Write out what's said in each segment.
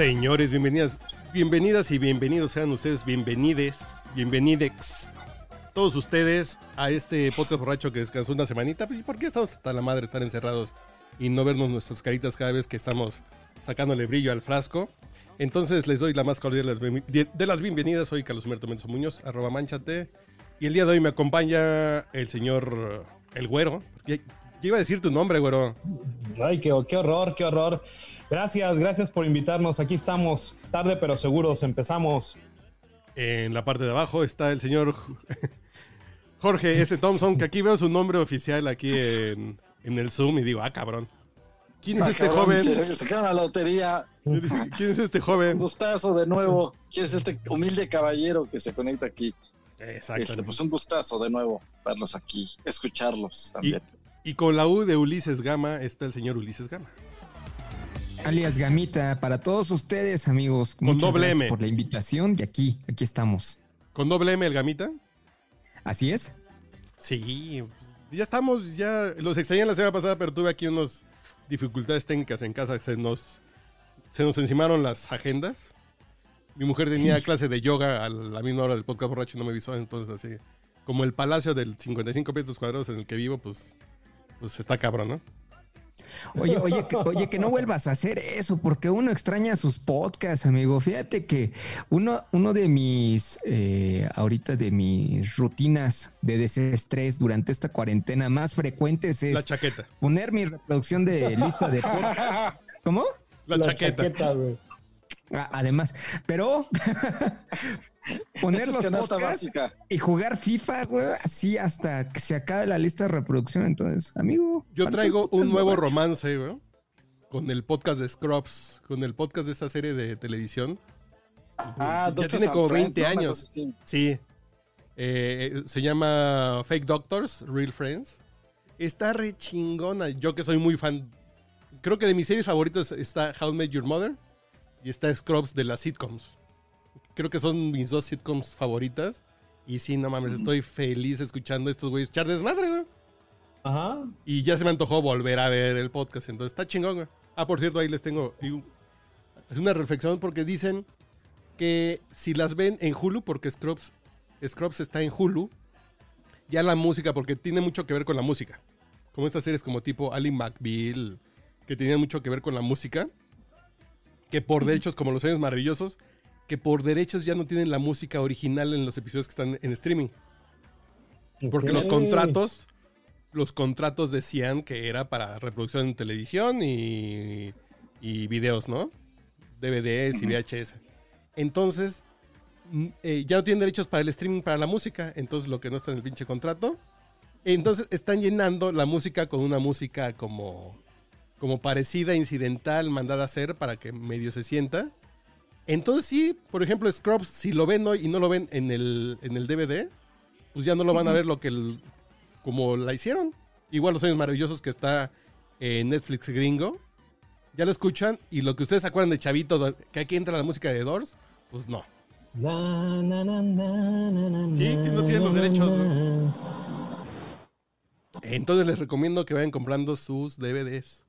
Señores, bienvenidas, bienvenidas y bienvenidos sean ustedes, bienvenides, bienvenidex, todos ustedes a este podcast borracho que descansó una semanita. Pues, ¿y por qué estamos hasta la madre estar encerrados y no vernos nuestras caritas cada vez que estamos sacándole brillo al frasco? Entonces les doy la más cordial de las bienvenidas. Soy Carlos Humberto Menzo Muñoz, arroba manchate. Y el día de hoy me acompaña el señor El Güero. Ya iba a decir tu nombre, Güero. Ay, qué horror, qué horror. Gracias, gracias por invitarnos. Aquí estamos, tarde pero seguros. Empezamos. En la parte de abajo está el señor Jorge S. Thompson, que aquí veo su nombre oficial aquí en, en el Zoom y digo, ah, cabrón. ¿Quién es Ah, este cabrón, joven? Se, se queda la lotería. ¿Quién es este Un joven? gustazo de nuevo. ¿Quién es este humilde caballero que se conecta aquí? Exacto. Este, pues un gustazo de nuevo verlos aquí, escucharlos Y, también. y con la U de Ulises Gama está el señor Ulises Gama. Alias Gamita, para todos ustedes, amigos. Con muchas doble gracias M. por la invitación y aquí, aquí estamos. ¿Con doble M el Gamita? Así es. Sí, ya estamos, ya los extrañé la semana pasada, pero tuve aquí unas dificultades técnicas en casa. Se nos, se nos encimaron las agendas. Mi mujer tenía clase de yoga a la misma hora del podcast borracho y no me avisó, entonces así, como el palacio del 55 metros cuadrados en el que vivo, pues, pues está cabrón, ¿no? Oye, oye, que, oye, que no vuelvas a hacer eso, porque uno extraña sus podcasts, amigo. Fíjate que uno, uno de mis, eh, ahorita de mis rutinas de desestrés durante esta cuarentena más frecuentes es La chaqueta, poner mi reproducción de lista de podcasts. ¿Cómo? la, chaqueta. güey. Además, pero poner los podcasts básica. y jugar FIFA, güey, así hasta que se acabe la lista de reproducción. Entonces, amigo. Yo traigo un nuevo borracho. romance, güey, con el podcast de Scrubs, con el podcast de esa serie de televisión. Ah, ya tiene como Friends, 20 ¿no? Una años. Sí. Eh, se llama Fake Doctors, Real Friends. Está re chingona. Yo que soy muy fan. Creo que de mis series favoritas está How I Met Your Mother y está Scrubs de las sitcoms. Creo que son mis dos sitcoms favoritas. Y sí, no mames, estoy feliz escuchando estos güeyes echar desmadre, güey. Ajá. Y ya se me antojó volver a ver el podcast. Entonces está chingón, güey. Ah, por cierto, ahí les tengo. Es una reflexión porque dicen que si las ven en Hulu, porque Scrubs, Scrubs está en Hulu, ya la música, porque tiene mucho que ver con la música. Como estas series como tipo Ali McBeal, que tenían mucho que ver con la música. Que por derechos, como Los Años Maravillosos, que por derechos ya no tienen la música original en los episodios que están en streaming. Porque los contratos, los contratos decían que era para reproducción en televisión y, y videos, ¿no? DVDs y VHS. Entonces, mm, eh, ya no tienen derechos para el streaming, para la música. Entonces, lo que no está en el pinche contrato. Entonces, están llenando la música con una música como, como parecida, incidental, mandada a hacer para que medio se sienta. Entonces, sí, por ejemplo, Scrubs, si lo ven hoy y no lo ven en el, en el DVD, pues ya no lo van a ver lo que el- como la hicieron. Igual los años maravillosos que está en Netflix gringo. Ya lo escuchan y lo que ustedes se acuerdan de Chavito, que aquí entra la música de Doors, pues no. Na, na, na, Sí, que no tienen los derechos, na. Entonces les recomiendo que vayan comprando sus DVDs.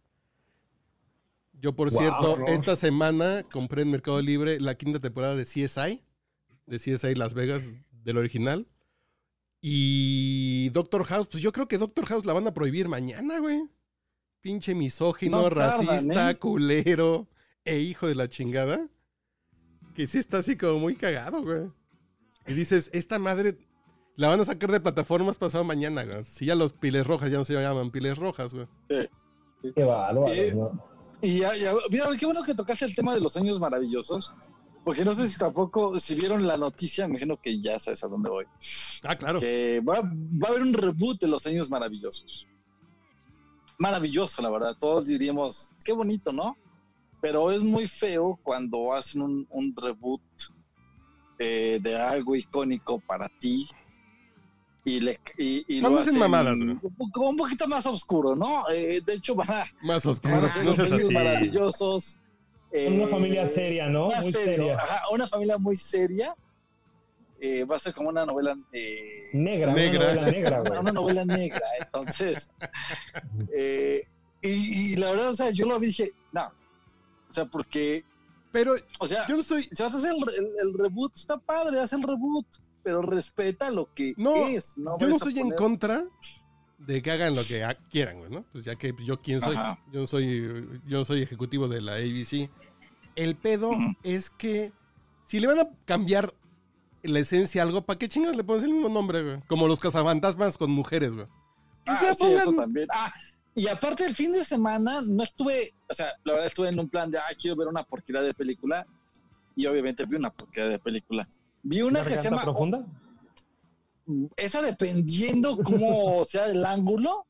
Yo, por Wow, cierto, esta semana compré en Mercado Libre la quinta temporada de CSI, de CSI Las Vegas, del original. Y Doctor House, pues yo creo que Doctor House la van a prohibir mañana, güey. Pinche misógino, No tardan, racista, ¿eh? culero e hijo de la chingada. Que sí está así como muy cagado, güey. Y dices, esta madre la van a sacar de plataformas pasado mañana, güey. Si ya los piles rojas ya no se llaman piles rojas, güey. Qué bárbaro. ¿no? Y ya, ya, mira, qué bueno que tocaste el tema de los años maravillosos, Porque no sé si tampoco, si vieron la noticia, me imagino que ya sabes a dónde voy. Ah, claro. Que va, va a haber un reboot de Los Años Maravillosos. Maravilloso, la verdad. Todos diríamos, qué bonito, ¿no? Pero es muy feo cuando hacen un, un reboot eh, de algo icónico para ti. Y, le, y, y lo hacen mamadas, güey. un, po- un poquito más oscuro, ¿no? Eh, de hecho, van a, Más van oscuro, a no seas así. maravillosos. Una eh, familia seria, ¿no? Muy serio, seria. ajá, una familia muy seria. Eh, va a ser como una novela eh, Negra, Negra. una novela negra, una, güey. una novela negra. Entonces, eh, y, y la verdad, o sea, yo lo vi dije, no. O sea, porque, Pero o sea, yo no estoy. si vas a hacer el, el- el reboot, está padre, haz el reboot, pero respeta lo que No, es. No Yo no estoy en contra de que hagan lo que quieran, güey, ¿no? Pues ya que yo quién soy. Ajá. Yo no soy, yo no soy ejecutivo de la ABC. El pedo es que si le van a cambiar la esencia a algo, ¿para qué chingas le pones el mismo nombre, güey? Como los cazafantasmas con mujeres, güey. Ah, O sea, sí, eso también. Ah, y aparte el fin de semana no estuve, o sea, la verdad estuve en un plan de, ah, quiero ver una porquería de película. Y obviamente vi una porquería de película. Vi una que se ¿Garganta llama, profunda? esa dependiendo cómo sea el ángulo.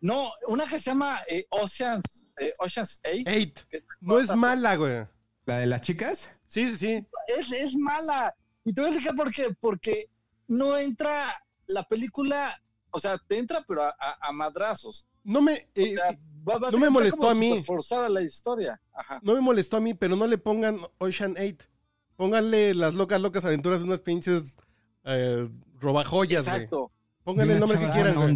No, una que se llama eh, Oceans, eh, Oceans 8. Eight. No es mala, güey. ¿La de las chicas? Sí, sí, sí. Es, es mala. Y te voy a explicar por qué. Porque no entra la película, o sea, te entra pero a, a- a madrazos. No me, eh, O sea, va- va- no me molestó a mí. superforzada la historia. Ajá. no me molestó a mí, pero no le pongan Ocean 8. Pónganle las locas, locas aventuras de unas pinches eh, robajoyas, güey. Exacto. Pónganle el nombre que quieran, güey.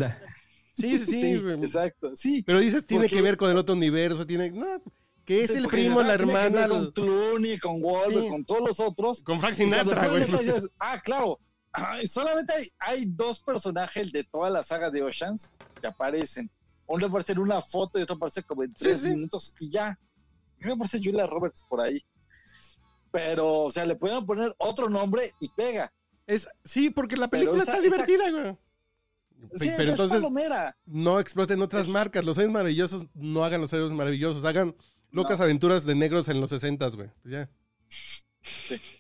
Sí, sí, sí. Exacto. Sí. Pero dices, tiene Porque- que ver con el otro universo, tiene... No, que es el porque primo, la hermana, Con Clooney, con Wahlberg, Sí. con todos los otros. con Frank Sinatra, güey. ah, claro. Ay, solamente hay, hay dos personajes de toda la saga de Oceans que aparecen. Uno aparece en una foto y otro aparece como en Sí, tres sí. minutos y ya. Creo que aparece Julia Roberts por ahí. Pero, o sea, le pueden poner otro nombre y pega. Es, sí, porque la película esa- está esa- divertida, güey. Sí, pero es entonces palomera. no exploten otras Es- marcas. Los años maravillosos no hagan los años maravillosos. Hagan locas aventuras de negros en los 60, güey. Pues ya.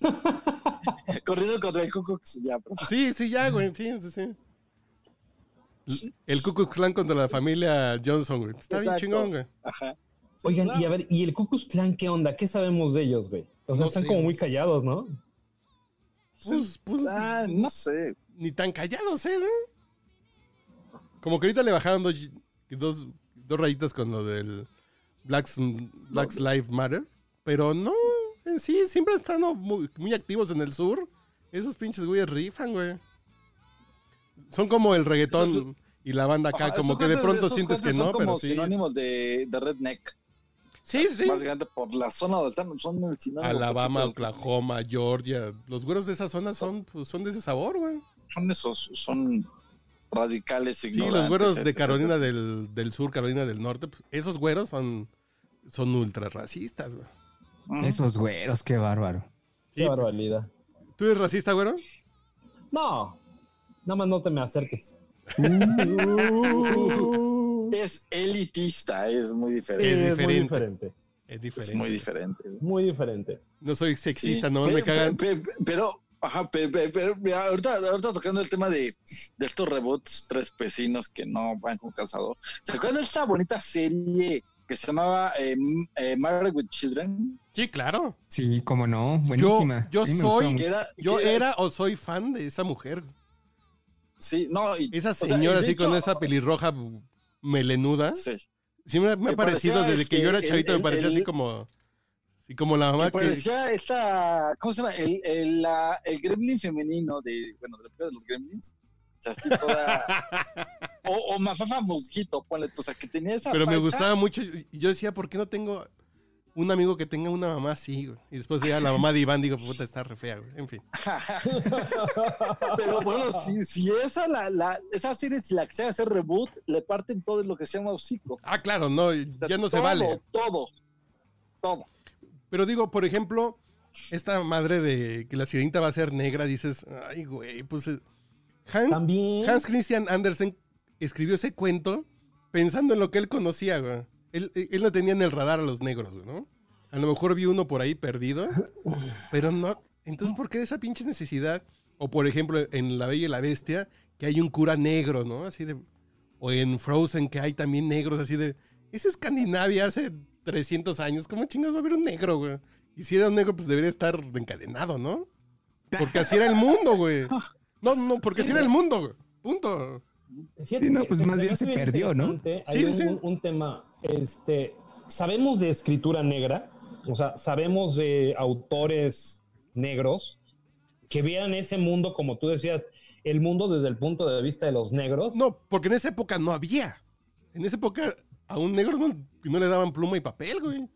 Corriendo contra el Ku ya, pero- Sí, sí, ya, güey. Sí, sí, sí. El Ku Klux Klan contra la familia Johnson, güey. Está bien Exacto. chingón, güey. Ajá. Sí, Oigan, claro. y a ver, ¿y el Ku Klux Klan qué onda? ¿Qué sabemos de ellos, güey? O sea, No están sé. como muy callados, ¿no? Pues, pues, Ah, no sé. ni tan callados, ¿eh, güey? Como que ahorita le bajaron dos, dos, dos rayitas con lo del Blacks, Blacks Lives Matter. Pero no, en sí, siempre están muy, muy activos en el sur. Esos pinches güeyes rifan, güey. Son como el reggaetón y la banda acá, Ajá, como que de pronto sientes que no, son pero como sí. sinónimos de, de redneck. Sí, sí. Básicamente por la zona donde están, son el sinónimo. Alabama, Oklahoma, Georgia. Los güeros de esa zona son, pues, son de ese sabor, güey. Son esos, son radicales Sí, ignorantes. los güeros de. Carolina del, del Sur, Carolina del Norte, pues, esos güeros son, son ultra racistas, güey. Ujú. Esos güeros, qué bárbaro. Qué Sí. barbaridad. ¿Tú eres racista, güero? No, nada más no te me acerques. Es elitista, es muy Sí, diferente. Es es, muy diferente. diferente. Es Es diferente. muy diferente. Muy diferente. No soy sexista, Sí. no me Pero- cagan. Pero, pero, ajá, pero, pero- pero, mira, ahorita, ahorita tocando el tema de, de estos reboots tres pecinos que no van con calzador. ¿Se acuerdan de esta bonita serie que se llamaba eh, M- eh, Married with Children? Sí, claro. Sí, cómo no, buenísima. yo Sí, me soy- era, Yo era o soy fan de esa mujer. Sí, no. y- Esa o sea, señora y de así con esa pelirroja melenuda. Sí. Sí, me, me ha Que parecido desde que yo era chavito, me el- parecía el- así como. Así como la mamá que que. parecía esta, ¿cómo se llama? El, el, la- el gremlin femenino de, bueno, de, de los gremlins. O sea, así toda, o, o Mafafa Mosquito, ponle tú, o sea, que tenía esa Pero me gustaba mucho. Y yo decía, ¿por qué no tengo un amigo que tenga una mamá así, güey? Y después ya la mamá de Iván, digo, puta, está re fea, güey. En fin. Pero bueno, si, si esa, la, la, esa serie, si la que se hacer reboot, le parten todo lo que se llama hocico. Ah, claro, no, O sea, ya no se todo, vale. Todo, todo. Pero digo, por ejemplo, esta madre de que la sirenita va a ser negra, dices, ay, güey, pues. eh, Han- También. Hans Christian Andersen escribió ese cuento pensando en lo que él conocía, güey. Él, él no tenía en el radar a los negros, ¿no? A lo mejor vi uno por ahí perdido, pero no. Entonces, ¿por qué esa pinche necesidad? O por ejemplo, en La Bella y la Bestia, que hay un cura negro, ¿no? Así de. O en Frozen, que hay también negros, así de. Es Escandinavia hace 300 años. ¿Cómo chingas va a haber un negro, güey? Y si era un negro, pues debería estar encadenado, ¿no? Porque así era el mundo, güey. No, no, porque así era el mundo, güey. Punto. Sí, no, pues más bien se perdió, ¿no? Hay sí, un, sí. un- un tema, este, sabemos de escritura negra, o sea, sabemos de autores negros que vean ese mundo, como tú decías, el mundo desde el punto de vista de los negros. No, porque en esa época no había. En esa época a un negro no, no le daban pluma y papel, güey.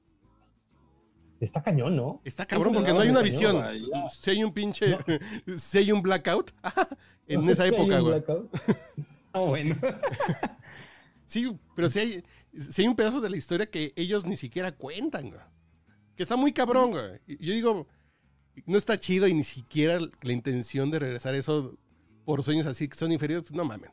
Está cañón, ¿no? Está cabrón porque no hay una visión. Si hay un pinche. Si hay un blackout. en esa época, un güey. blackout. Oh, bueno. Sí, pero si hay, sí hay un pedazo de la historia que ellos ni siquiera cuentan, güey. Que está muy cabrón, güey. Yo digo, no está chido y ni siquiera la intención de regresar eso por sueños así que son inferiores, pues no mamen.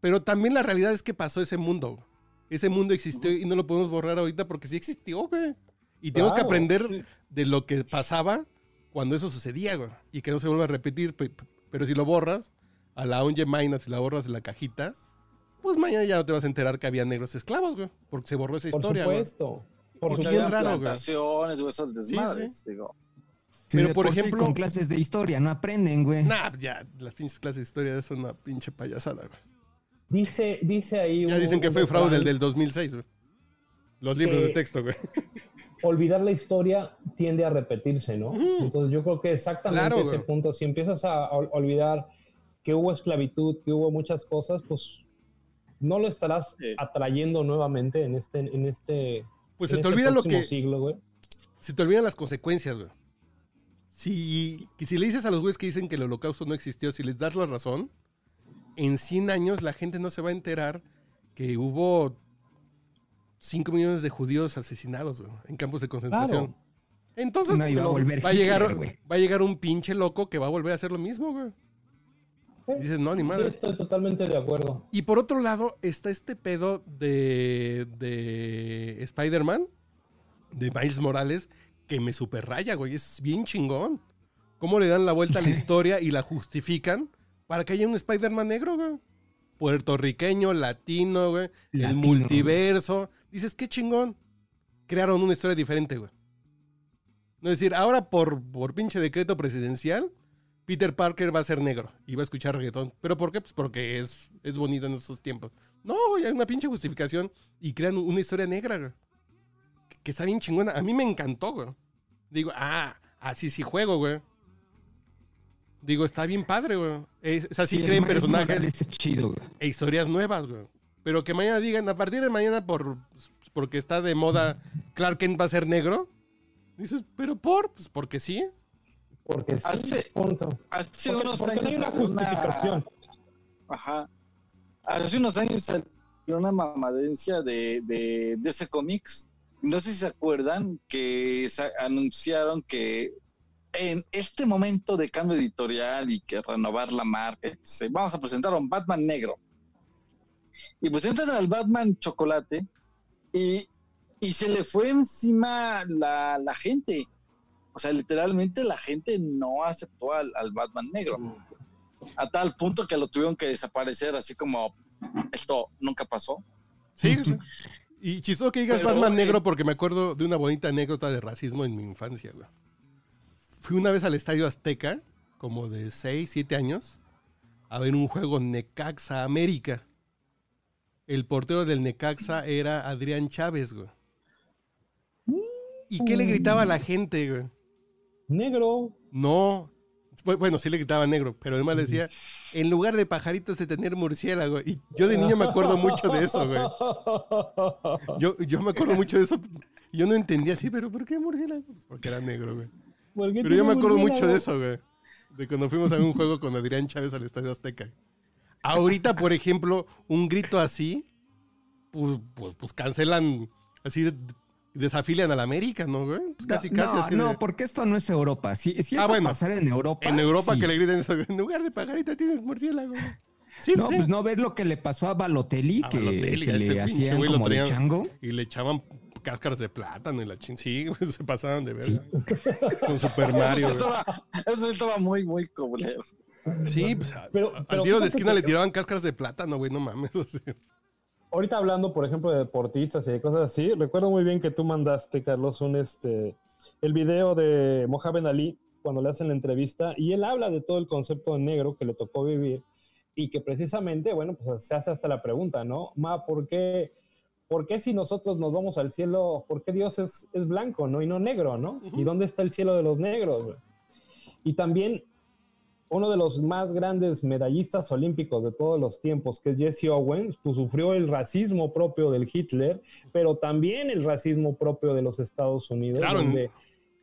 Pero también la realidad es que pasó ese mundo. güey. Ese mundo existió y no lo podemos borrar ahorita porque sí existió, güey. Y tenemos que Claro, aprender sí. de lo que pasaba cuando eso sucedía, güey. Y que no se vuelva a repetir. pe- pe- Pero si lo borras, a la Onge Minor, si la borras de la cajita, pues mañana ya no te vas a enterar que había negros esclavos, güey. Porque se borró esa Por historia, güey. supuesto. Por Porque Porque bien supuesto. raro, güey. plantaciones o esos desmadres, digo. Sí, Pero, por sí ejemplo- Con clases de historia no aprenden, güey. Nah, ya, las pinches clases de historia son una pinche payasada, güey. Dice, dice ahí. Ya un- dicen que un fue fraude el del 2006, güey. Los libros de texto, güey. olvidar la historia tiende a repetirse, ¿no? Entonces yo creo que exactamente Claro, ese güey. punto, si empiezas a ol- olvidar que hubo esclavitud, que hubo muchas cosas, pues no lo estarás Sí. atrayendo nuevamente en este, en este, Pues en se te este olvida lo próximo que. siglo, güey. Se te olvidan las consecuencias, güey. Si, que si le dices a los güeyes que dicen que el holocausto no existió, si les das la razón, en 100 años la gente no se va a enterar que hubo 5 millones de judíos asesinados güey, en campos de concentración. Claro. Entonces No iba a volver va, a llegar, va a llegar un pinche loco que va a volver a hacer lo mismo, güey. Y dices, no, ni madre. estoy totalmente de acuerdo. Y por otro lado, está este pedo de, de Spider-Man, de Miles Morales, que me super raya, güey. Es bien chingón. ¿Cómo le dan la vuelta a la historia y la justifican para que haya un Spider-Man negro, güey? Puertorriqueño, latino, güey. El multiverso. Dices, qué chingón. Crearon una historia diferente, güey. No es decir, ahora por, por pinche decreto presidencial, Peter Parker va a ser negro y va a escuchar reggaetón. ¿Pero por qué? Pues porque es, es bonito en estos tiempos. No, güey, hay una pinche justificación y crean una historia negra, güey. Que, que está bien chingona. A mí me encantó, güey. Digo, ah, así sí juego, güey. Digo, está bien padre, güey. Es, es así Sí, creen personajes es chido, güey. e historias nuevas, güey. Pero que mañana digan, a partir de mañana, por, porque está de moda, Clark Kent va a ser negro. Dices, ¿pero por? Pues porque sí. Porque sí, Hace- punto. Hace Porque, unos porque no hay años una justificación. Ajá. Hace unos años salió una mamadencia de, de DC Comics. No sé si se acuerdan que anunciaron que en este momento de cambio editorial y que renovar la marca, se, vamos a presentar a un Batman negro. Y presentan al Batman chocolate y, y se le fue encima la, la gente. O sea, literalmente la gente no aceptó al, al Batman negro. A tal punto que lo tuvieron que desaparecer, así como esto nunca pasó. Sí. sí. Y chistoso que digas Pero, Batman eh, negro porque me acuerdo de una bonita anécdota de racismo en mi infancia, güey. Fui una vez al Estadio Azteca, como de 6, 7 años, a ver un juego Necaxa América. El portero del Necaxa era Adrián Chávez, güey. ¿Y qué le gritaba a la gente, güey? Negro. No. Bu- Bueno, sí le gritaba negro, pero además le decía, en lugar de pajaritos de tener murciélago. Y yo de niño me acuerdo mucho de eso, güey. Yo, yo me acuerdo mucho de eso. Yo no entendía así, pero ¿por qué murciélago? Pues porque era negro, güey. ¿Por qué Pero yo me acuerdo mucho de eso, güey. De cuando fuimos a un juego con Adrián Chávez al Estadio Azteca. Ahorita, por ejemplo, un grito así, pues, pues, pues cancelan, así de- desafilian a la América, ¿no, güey? Pues casi, no, casi no, así no, de- porque esto no es Europa. Si, si Ah, eso bueno. pasara en Europa. En Europa sí. que le griten eso, en lugar de pajarito tienes murciélago. güey. Sí, No, sí. pues no ver lo que le pasó a Balotelli, A que, Balotelli, que le pinche hacían güey lo como de traían. chango. Y le echaban cáscaras de plátano y la chin. Sí, güey, se pasaron de ver. Con Super Mario. Eso, estaba, eso estaba muy, muy culero. Sí, pues a- Pero- al pero tiro de esquina que- le tiraban cáscaras de plátano, güey, no mames. o sea. Ahorita hablando, por ejemplo, de deportistas y de cosas así, recuerdo muy bien que tú mandaste, Carlos, un este el video de Mohamed Ali cuando le hacen la entrevista y él habla de todo el concepto de negro que le tocó vivir y que precisamente, bueno, pues se hace hasta la pregunta, ¿no? Ma, ¿por qué, por qué si nosotros nos vamos al cielo, por qué Dios es, es blanco, ¿no? Y no negro, ¿no? ¿Y dónde está el cielo de los negros? Y también uno de los más grandes medallistas olímpicos de todos los tiempos, que es Jesse Owens, pues sufrió el racismo propio del Hitler, pero también el racismo propio de los Estados Unidos, Claro. donde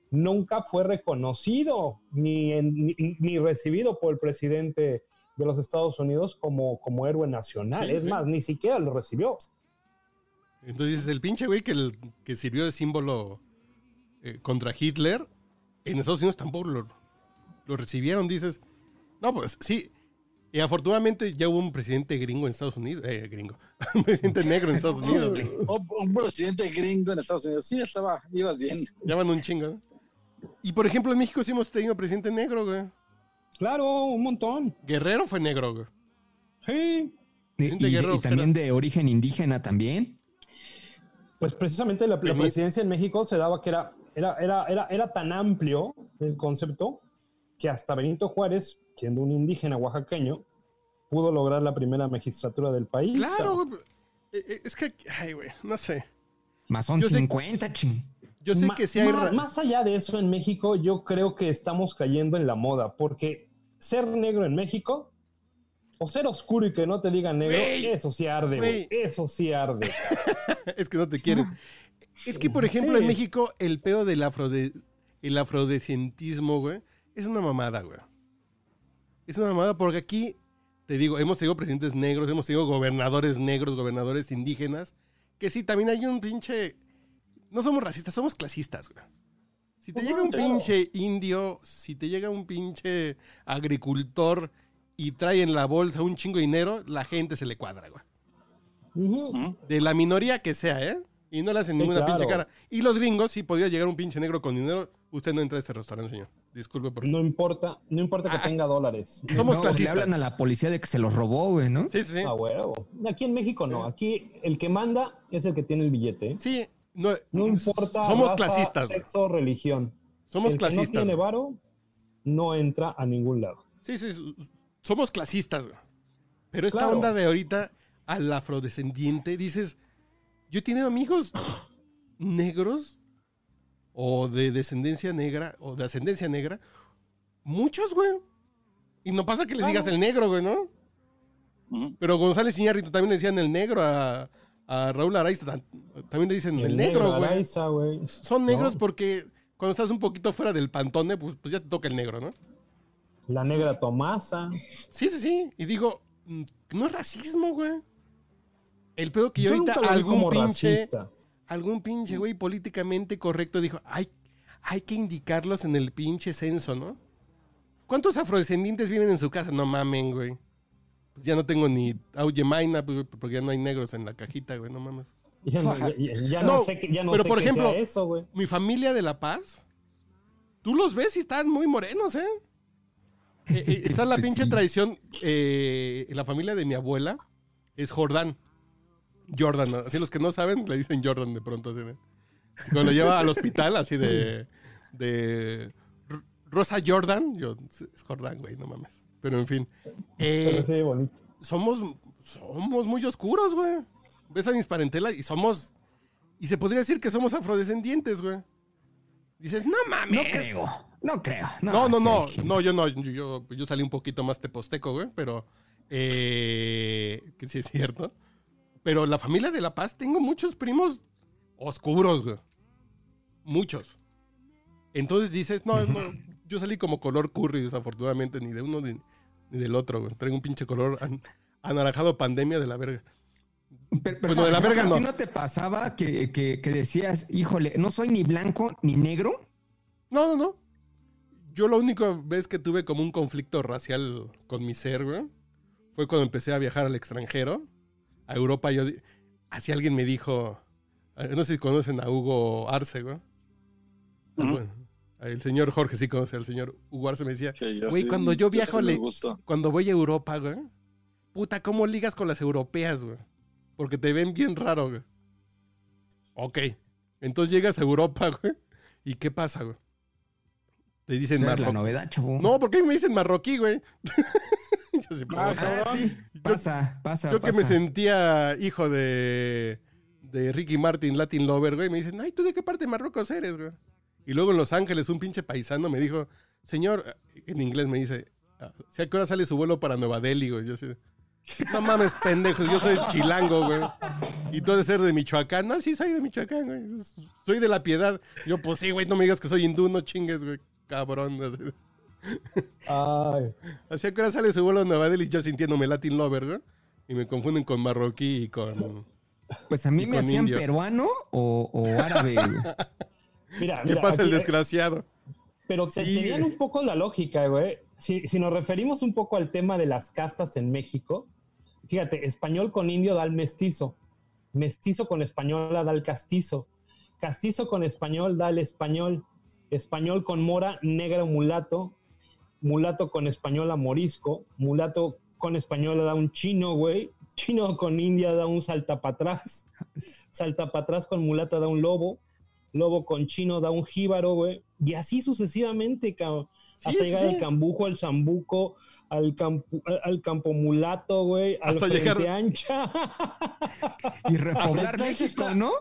nunca fue reconocido ni, en- ni, ni recibido por el presidente de los Estados Unidos como, como héroe nacional. Sí, es sí. más, ni siquiera lo recibió. Entonces, el pinche güey que, el- que sirvió de símbolo eh, contra Hitler, en Estados Unidos tampoco lo, lo recibieron. Dices, no, pues sí. Y afortunadamente ya hubo un presidente gringo en Estados Unidos. Eh, gringo. Un presidente negro en Estados Unidos. güey. Un, un presidente gringo en Estados Unidos. Sí, estaba, ibas bien. Ya van un chingo. ¿no? Y por ejemplo, en México sí hemos tenido presidente negro, güey. Claro, un montón. Guerrero fue negro, güey. Sí. Y, Gente y- guerrero, y también de origen indígena también. Pues precisamente la, la presidencia en México se daba que era, era, era, era, era tan amplio el concepto que hasta Benito Juárez, siendo un indígena oaxaqueño, pudo lograr la primera magistratura del país. Claro, güey. Eh, eh, Es que, ay, güey, no sé. Más son Yo sé- 50, ching. Yo sé Ma- que sí hay... ma- ra- más allá de eso en México, yo creo que estamos cayendo en la moda, porque ser negro en México o ser oscuro y que no te digan negro, eso sí arde, güey. güey. Eso sí arde. es que no te quieren. Es que, por ejemplo, Sí. en México, el pedo del afrode... el afrodescentismo, güey, es una mamada, güey. Es una mamada porque aquí, te digo, hemos tenido presidentes negros, hemos tenido gobernadores negros, gobernadores indígenas, que sí, también hay un pinche... No somos racistas, somos clasistas, güey. Si te Ajá, llega un pinche indio, si te llega un pinche agricultor y trae en la bolsa un chingo de dinero, la gente se le cuadra, güey. De la minoría que sea, ¿eh? Y no le hacen Sí, ninguna claro. pinche cara. Y los gringos, si podía llegar un pinche negro con dinero, usted no entra a este restaurante, señor. Disculpe por... No importa, no importa que Ah. tenga dólares. Somos No, le clasistas. hablan a la policía de que se los robó, güey, ¿no? Sí, sí, sí. A huevo. Aquí en México no. Aquí el que manda es el que tiene el billete. Sí, no, No importa. Somos raza, clasistas, güey. Sexo, religión. Somos el clasistas. Que no tiene varo no entra a ningún lado. Sí, sí, sí, somos clasistas, güey. Pero esta Claro. onda de ahorita al afrodescendiente, dices, yo he tenido amigos negros o de descendencia negra o de ascendencia negra, muchos, güey. Y no pasa que les digas el negro, güey, ¿no? Pero González Iñárritu también le decían el negro a, a Raúl Araiza, tam- también le dicen el, negro, güey. Araiza, güey. Son negros No. porque cuando estás un poquito fuera del pantone, pues, pues ya te toca el negro, ¿no? La negra Tomasa. Sí, sí, sí. Y digo, mm, no es racismo, güey. El pedo que Yo ahorita algún pinche, racista. Algún pinche güey políticamente correcto dijo, hay, hay que indicarlos en el pinche censo, ¿no? ¿Cuántos afrodescendientes viven en su casa? No mamen, güey. Pues ya no tengo ni Auye Maina, pues, porque ya no hay negros en la cajita, güey, no mames. Ya no, ya- ya- ya no No, sé, que- ya no pero sé por ejemplo- sea eso, güey. Mi familia de La Paz, tú los ves y están muy morenos, ¿eh? Eh, eh, está la pinche sí. tradición, eh, la familia de mi abuela es Jordán. Jordan, así los que no saben le dicen Jordan de pronto. Así, ¿no? Cuando lo lleva al hospital, así de, de Rosa Jordan, yo, es Jordán, güey, no mames. Pero en fin, eh, Pero sí, bonito. somos, somos muy oscuros, güey. Ves a mis parentelas y somos, y se podría decir que somos afrodescendientes, güey. Dices, no mames. No creo, no creo. No, no, no, no, yo no, yo, yo, yo salí un poquito más teposteco, güey, pero eh, que sí es cierto. Pero la familia de La Paz, tengo muchos primos oscuros, güey. Muchos. Entonces dices, no, no, yo salí como color curry, desafortunadamente, ni de uno ni, ni del otro, güey. Traigo un pinche color an- anaranjado pandemia de la verga. Pero, pero Bueno, de la verga ¿a ti no. no te pasaba que, que- que decías, híjole, no soy ni blanco ni negro? No, no, no. Yo la única vez que tuve como un conflicto racial con mi ser, güey, fue cuando empecé a viajar al extranjero, a Europa. Yo, así alguien me dijo, Ah, No sé si conocen a Hugo Arce, güey. Bueno, el señor Jorge sí conoce al señor Hugo Arce. Me decía, Güey, sí- cuando yo viajo le- cuando voy a Europa, güey. Puta, ¿cómo ligas con las europeas, güey? Porque te ven bien raro, güey. Ok. Entonces llegas a Europa, güey. ¿Y qué pasa, güey? Te dicen es la marroquí. novedad, chavo. No, ¿por qué me dicen marroquí, güey? yo sé, Ah. Ah, sí. Pasa, pasa. Yo que me pasa. sentía hijo de, de Ricky Martin, Latin Lover, güey, me dicen, ay, ¿tú de qué parte de Marruecos eres, güey? Y luego en Los Ángeles un pinche paisano me dijo, señor, en inglés me dice, "Ah, ¿sí ¿a qué hora sale su vuelo para Nueva Delhi, güey? Yo así, no mames, pendejos, yo soy chilango, güey. Y tú de ser de Michoacán. No, sí, soy de Michoacán, güey. Soy de la piedad. Yo, pues sí, güey, no me digas que soy hindú, no chingues, güey. Cabrón. Ay, Así que ahora sale su vuelo a Nueva Delhi yo sintiéndome Latin Lover, ¿no? Y me confunden con marroquí y con... Pues a mí me hacían indio. peruano o, o árabe. mira, ¿Qué mira, pasa el aquí, desgraciado? Pero te- Sí, tenían un poco la lógica, güey. Si, si nos referimos un poco al tema de las castas en México, fíjate, español con indio da el mestizo, mestizo con español da el castizo, castizo con español da el español, español con mora, negro mulato, mulato con español a morisco, mulato con español da un chino, güey, chino con india da un salta para atrás, salta para atrás con mulata da un lobo, lobo con chino da un jíbaro, güey, y así sucesivamente, cabrón. Sí, Hasta sí, llegar sí. al cambujo, al zambuco, al campo, al, campo mulato, güey, al Hasta llegar- ancha. Y repoblar México, está- ¿no?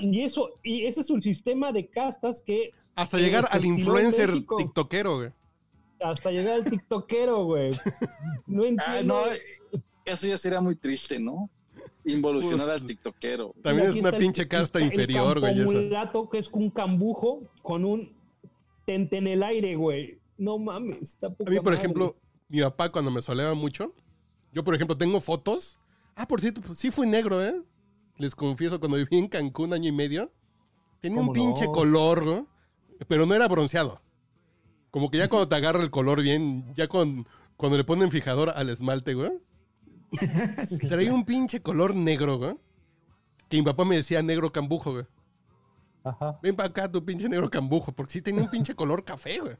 y eso, y ese es un sistema de castas que Hasta que llegar al influencer México. tiktokero, güey. hasta llegar al tiktokero, güey. No Ah, entiendo. no, eso ya sería muy triste, ¿no? Involucionar Pues, al tiktokero. También es una el- pinche casta el inferior, güey. campo esa. mulato, que es un cambujo con un tente en el aire, güey. No mames, está A mí, por madre. ejemplo, mi papá cuando me soleaba mucho, yo, por ejemplo, tengo fotos. Ah, por cierto, pues, sí fui negro, ¿eh? Les confieso, cuando viví en Cancún año y medio, tenía un ¿Cómo pinche no? color, güey, pero no era bronceado. Como que ya cuando te agarra el color bien, ya con, cuando le ponen fijador al esmalte, güey, traía un pinche color negro, güey. Que mi papá me decía negro cambujo, güey. Ajá. Ven para acá, tu pinche negro cambujo, porque sí tenía un pinche color café, güey.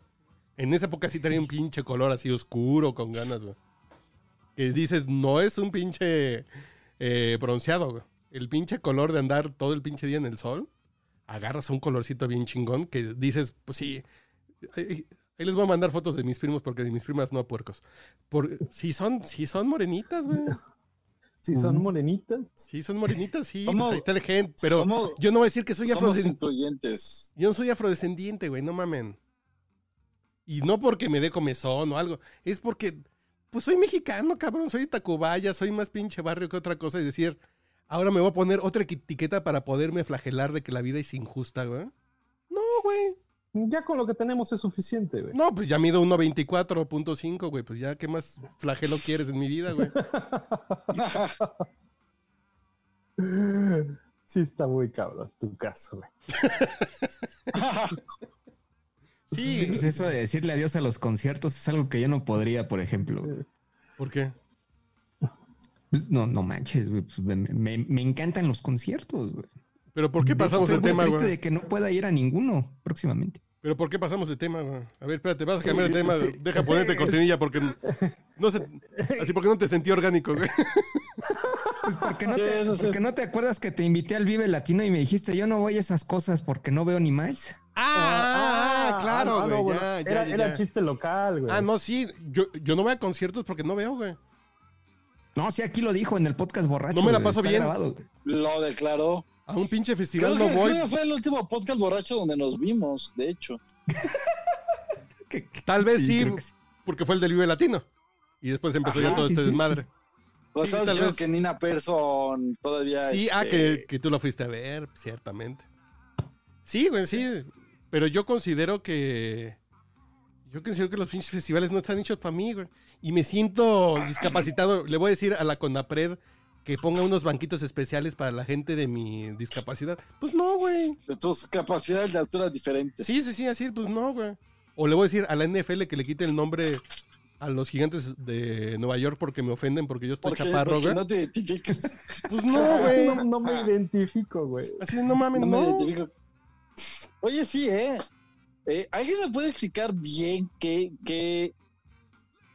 En esa época sí tenía un pinche color así oscuro, con ganas, güey. Que dices, no es un pinche eh, bronceado, güey. El pinche color de andar todo el pinche día en el sol, agarras un colorcito bien chingón que dices, pues sí. Ahí, ahí les voy a mandar fotos de mis primos, porque de mis primas no puercos. Por, sí, son, sí son morenitas, güey. Si son morenitas. Sí, son morenitas, sí. Somos- ahí está el gen, pero somos- yo no voy a decir que soy afrodescendiente. Yo no soy afrodescendiente, güey, no mamen. Y no porque me dé comezón o algo, es porque, pues soy mexicano, cabrón, soy de Tacubaya, soy más pinche barrio que otra cosa y decir, ahora me voy a poner otra etiqueta para poderme flagelar de que la vida es injusta, güey. No, güey. Ya con lo que tenemos es suficiente, güey. No, pues ya mido 1.24.5, güey, pues ya, ¿qué más flagelo quieres en mi vida, güey? Sí está muy cabrón tu caso, güey. Sí, Pues eso de decirle adiós a los conciertos es algo que yo no podría, por ejemplo. ¿por qué? Pues, no, no manches, güey. pues, me, me- me encantan los conciertos, güey. ¿Pero por qué pasamos de tema, triste güey? de que no pueda ir a ninguno próximamente. ¿Pero por qué pasamos de tema, güey? A ver, espérate, vas a cambiar de Sí, tema. sí. Deja ponerte cortinilla porque no sé, así porque no te sentí orgánico, güey. Pues porque no, te, porque no te acuerdas que te invité al Vive Latino y me dijiste, yo no voy a esas cosas porque no veo ni más. Ah, claro, ah, güey. no, bueno, ya, ya, era, ya, era ya. chiste local, güey. Ah, no, sí. Yo, yo no voy a conciertos porque no veo, güey. No, sí, aquí lo dijo en el podcast borracho. No me la güey, paso está bien. grabado, güey. Lo declaró. A un pinche festival Creo no voy. creo que fue el último podcast borracho donde nos vimos, de hecho. Tal vez sí, porque fue el del Vive Latino. Y después empezó ya todo sí, este sí, desmadre. Pues tal vez. que Nina Persson todavía. Sí, ah, este, que, que tú lo fuiste a ver, ciertamente. Sí, güey, sí. Pero yo considero que. Yo considero que los pinches festivales no están hechos para mí, güey. Y me siento discapacitado. Le voy a decir a la Conapred que ponga unos banquitos especiales para la gente de mi discapacidad. Pues no, güey. De tus capacidades de altura diferentes. Sí, sí, sí, así, pues no, güey. O le voy a decir a la NFL que le quite el nombre a los gigantes de Nueva York porque me ofenden porque yo estoy chaparro, porque güey. no te identificas. Pues no, güey. No, no me identifico, güey. Así no mames, No no. me identifico. Oye, sí, ¿eh? Eh, ¿Alguien me puede explicar bien qué, qué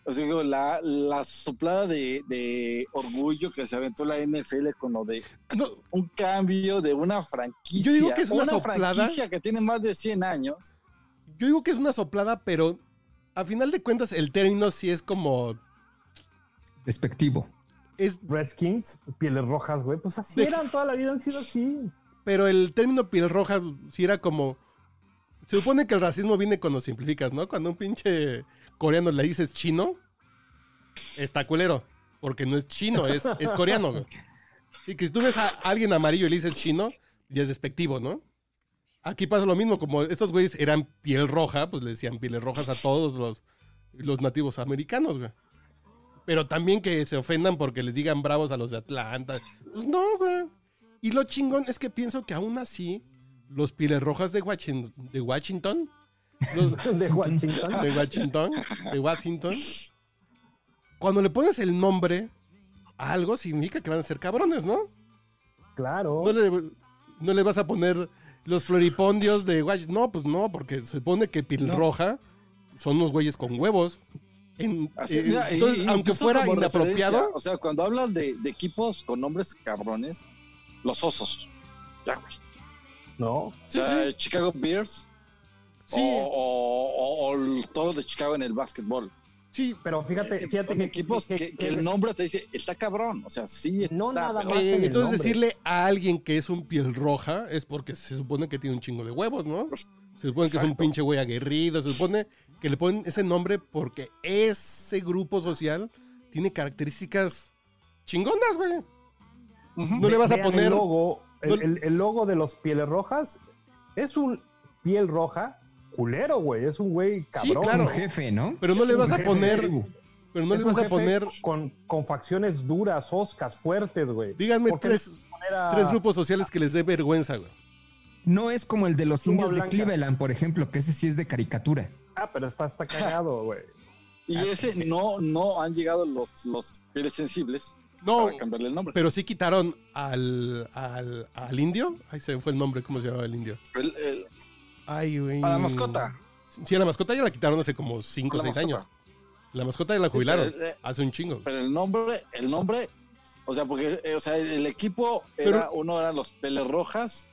o sea, digo, la, la soplada de, de orgullo que se aventó la NFL con lo de No, un cambio de una franquicia? Yo digo que es una soplada. franquicia que tiene más de 100 años. Yo digo que es una soplada, pero a final de cuentas el término sí es como... Despectivo. Es, Redskins, pieles rojas, güey. Pues así De- eran, toda la vida han sido así. Pero el término piel roja sí era como... Se supone que el racismo viene cuando simplificas, ¿no? Cuando un pinche coreano le dices chino, está culero. Porque no es chino, es, es coreano, güey. Sí, que si tú ves a alguien amarillo y le dices chino, ya es despectivo, ¿no? Aquí pasa lo mismo, como estos güeyes eran piel roja, pues le decían pieles rojas a todos los, los nativos americanos, güey. Pero también que se ofendan porque les digan bravos a los de Atlanta. Pues no, güey. Y lo chingón es que pienso que aún así, los pieles rojas de Washington, de Washington, los- De Washington. de Washington, de Washington, cuando le pones el nombre a algo, significa que van a ser cabrones, ¿no? Claro. No le, no le vas a poner los floripondios de Washington. No, pues no, porque se supone que piel roja son unos güeyes con huevos. En- Así, eh, mira, entonces, y aunque fuera inapropiado, O sea, cuando hablas de, de equipos con nombres cabrones, los osos. Ya, güey. No. O sí, sea, sí, Chicago Bears sí, o, o, o- o el toro de Chicago en el básquetbol. sí, Pero fíjate, Eh, fíjate que, equipos que, que el nombre te dice, está cabrón. O sea, sí está. No, nada más. Eh, en entonces nombre. decirle a alguien que es un piel roja es porque se supone que tiene un chingo de huevos, ¿no? Se supone que es un pinche güey aguerrido, se supone que le ponen ese nombre porque ese grupo social tiene características chingonas, güey. No le vas a poner... El logo, el, no- el- el logo de los pieles rojas es un piel roja culero, güey. Es un güey Sí, cabrón. claro. Un jefe, ¿no? Pero no le vas a poner... Pero no le vas a poner... Con, con facciones duras, oscas, fuertes, güey. Díganme ¿Por qué tres, a- tres grupos sociales que les dé vergüenza, güey. No es como el de los indios de. Cleveland, por ejemplo, que ese sí es de caricatura. Ah, pero está, está cagado, güey. Y ese no, no han llegado los, los pieles sensibles No, para cambiarle el nombre. pero sí quitaron al, al, al indio. Ahí se fue el nombre, ¿cómo se llamaba el indio? El- el- Ay, güey. a la mascota. Sí, a la mascota ya la quitaron hace como 5 o La 6 mascota. años. La mascota ya la jubilaron. pero, eh, hace un chingo. Pero el nombre, el nombre, o sea, porque eh, o sea, el equipo Pero- era, uno eran los peles rojas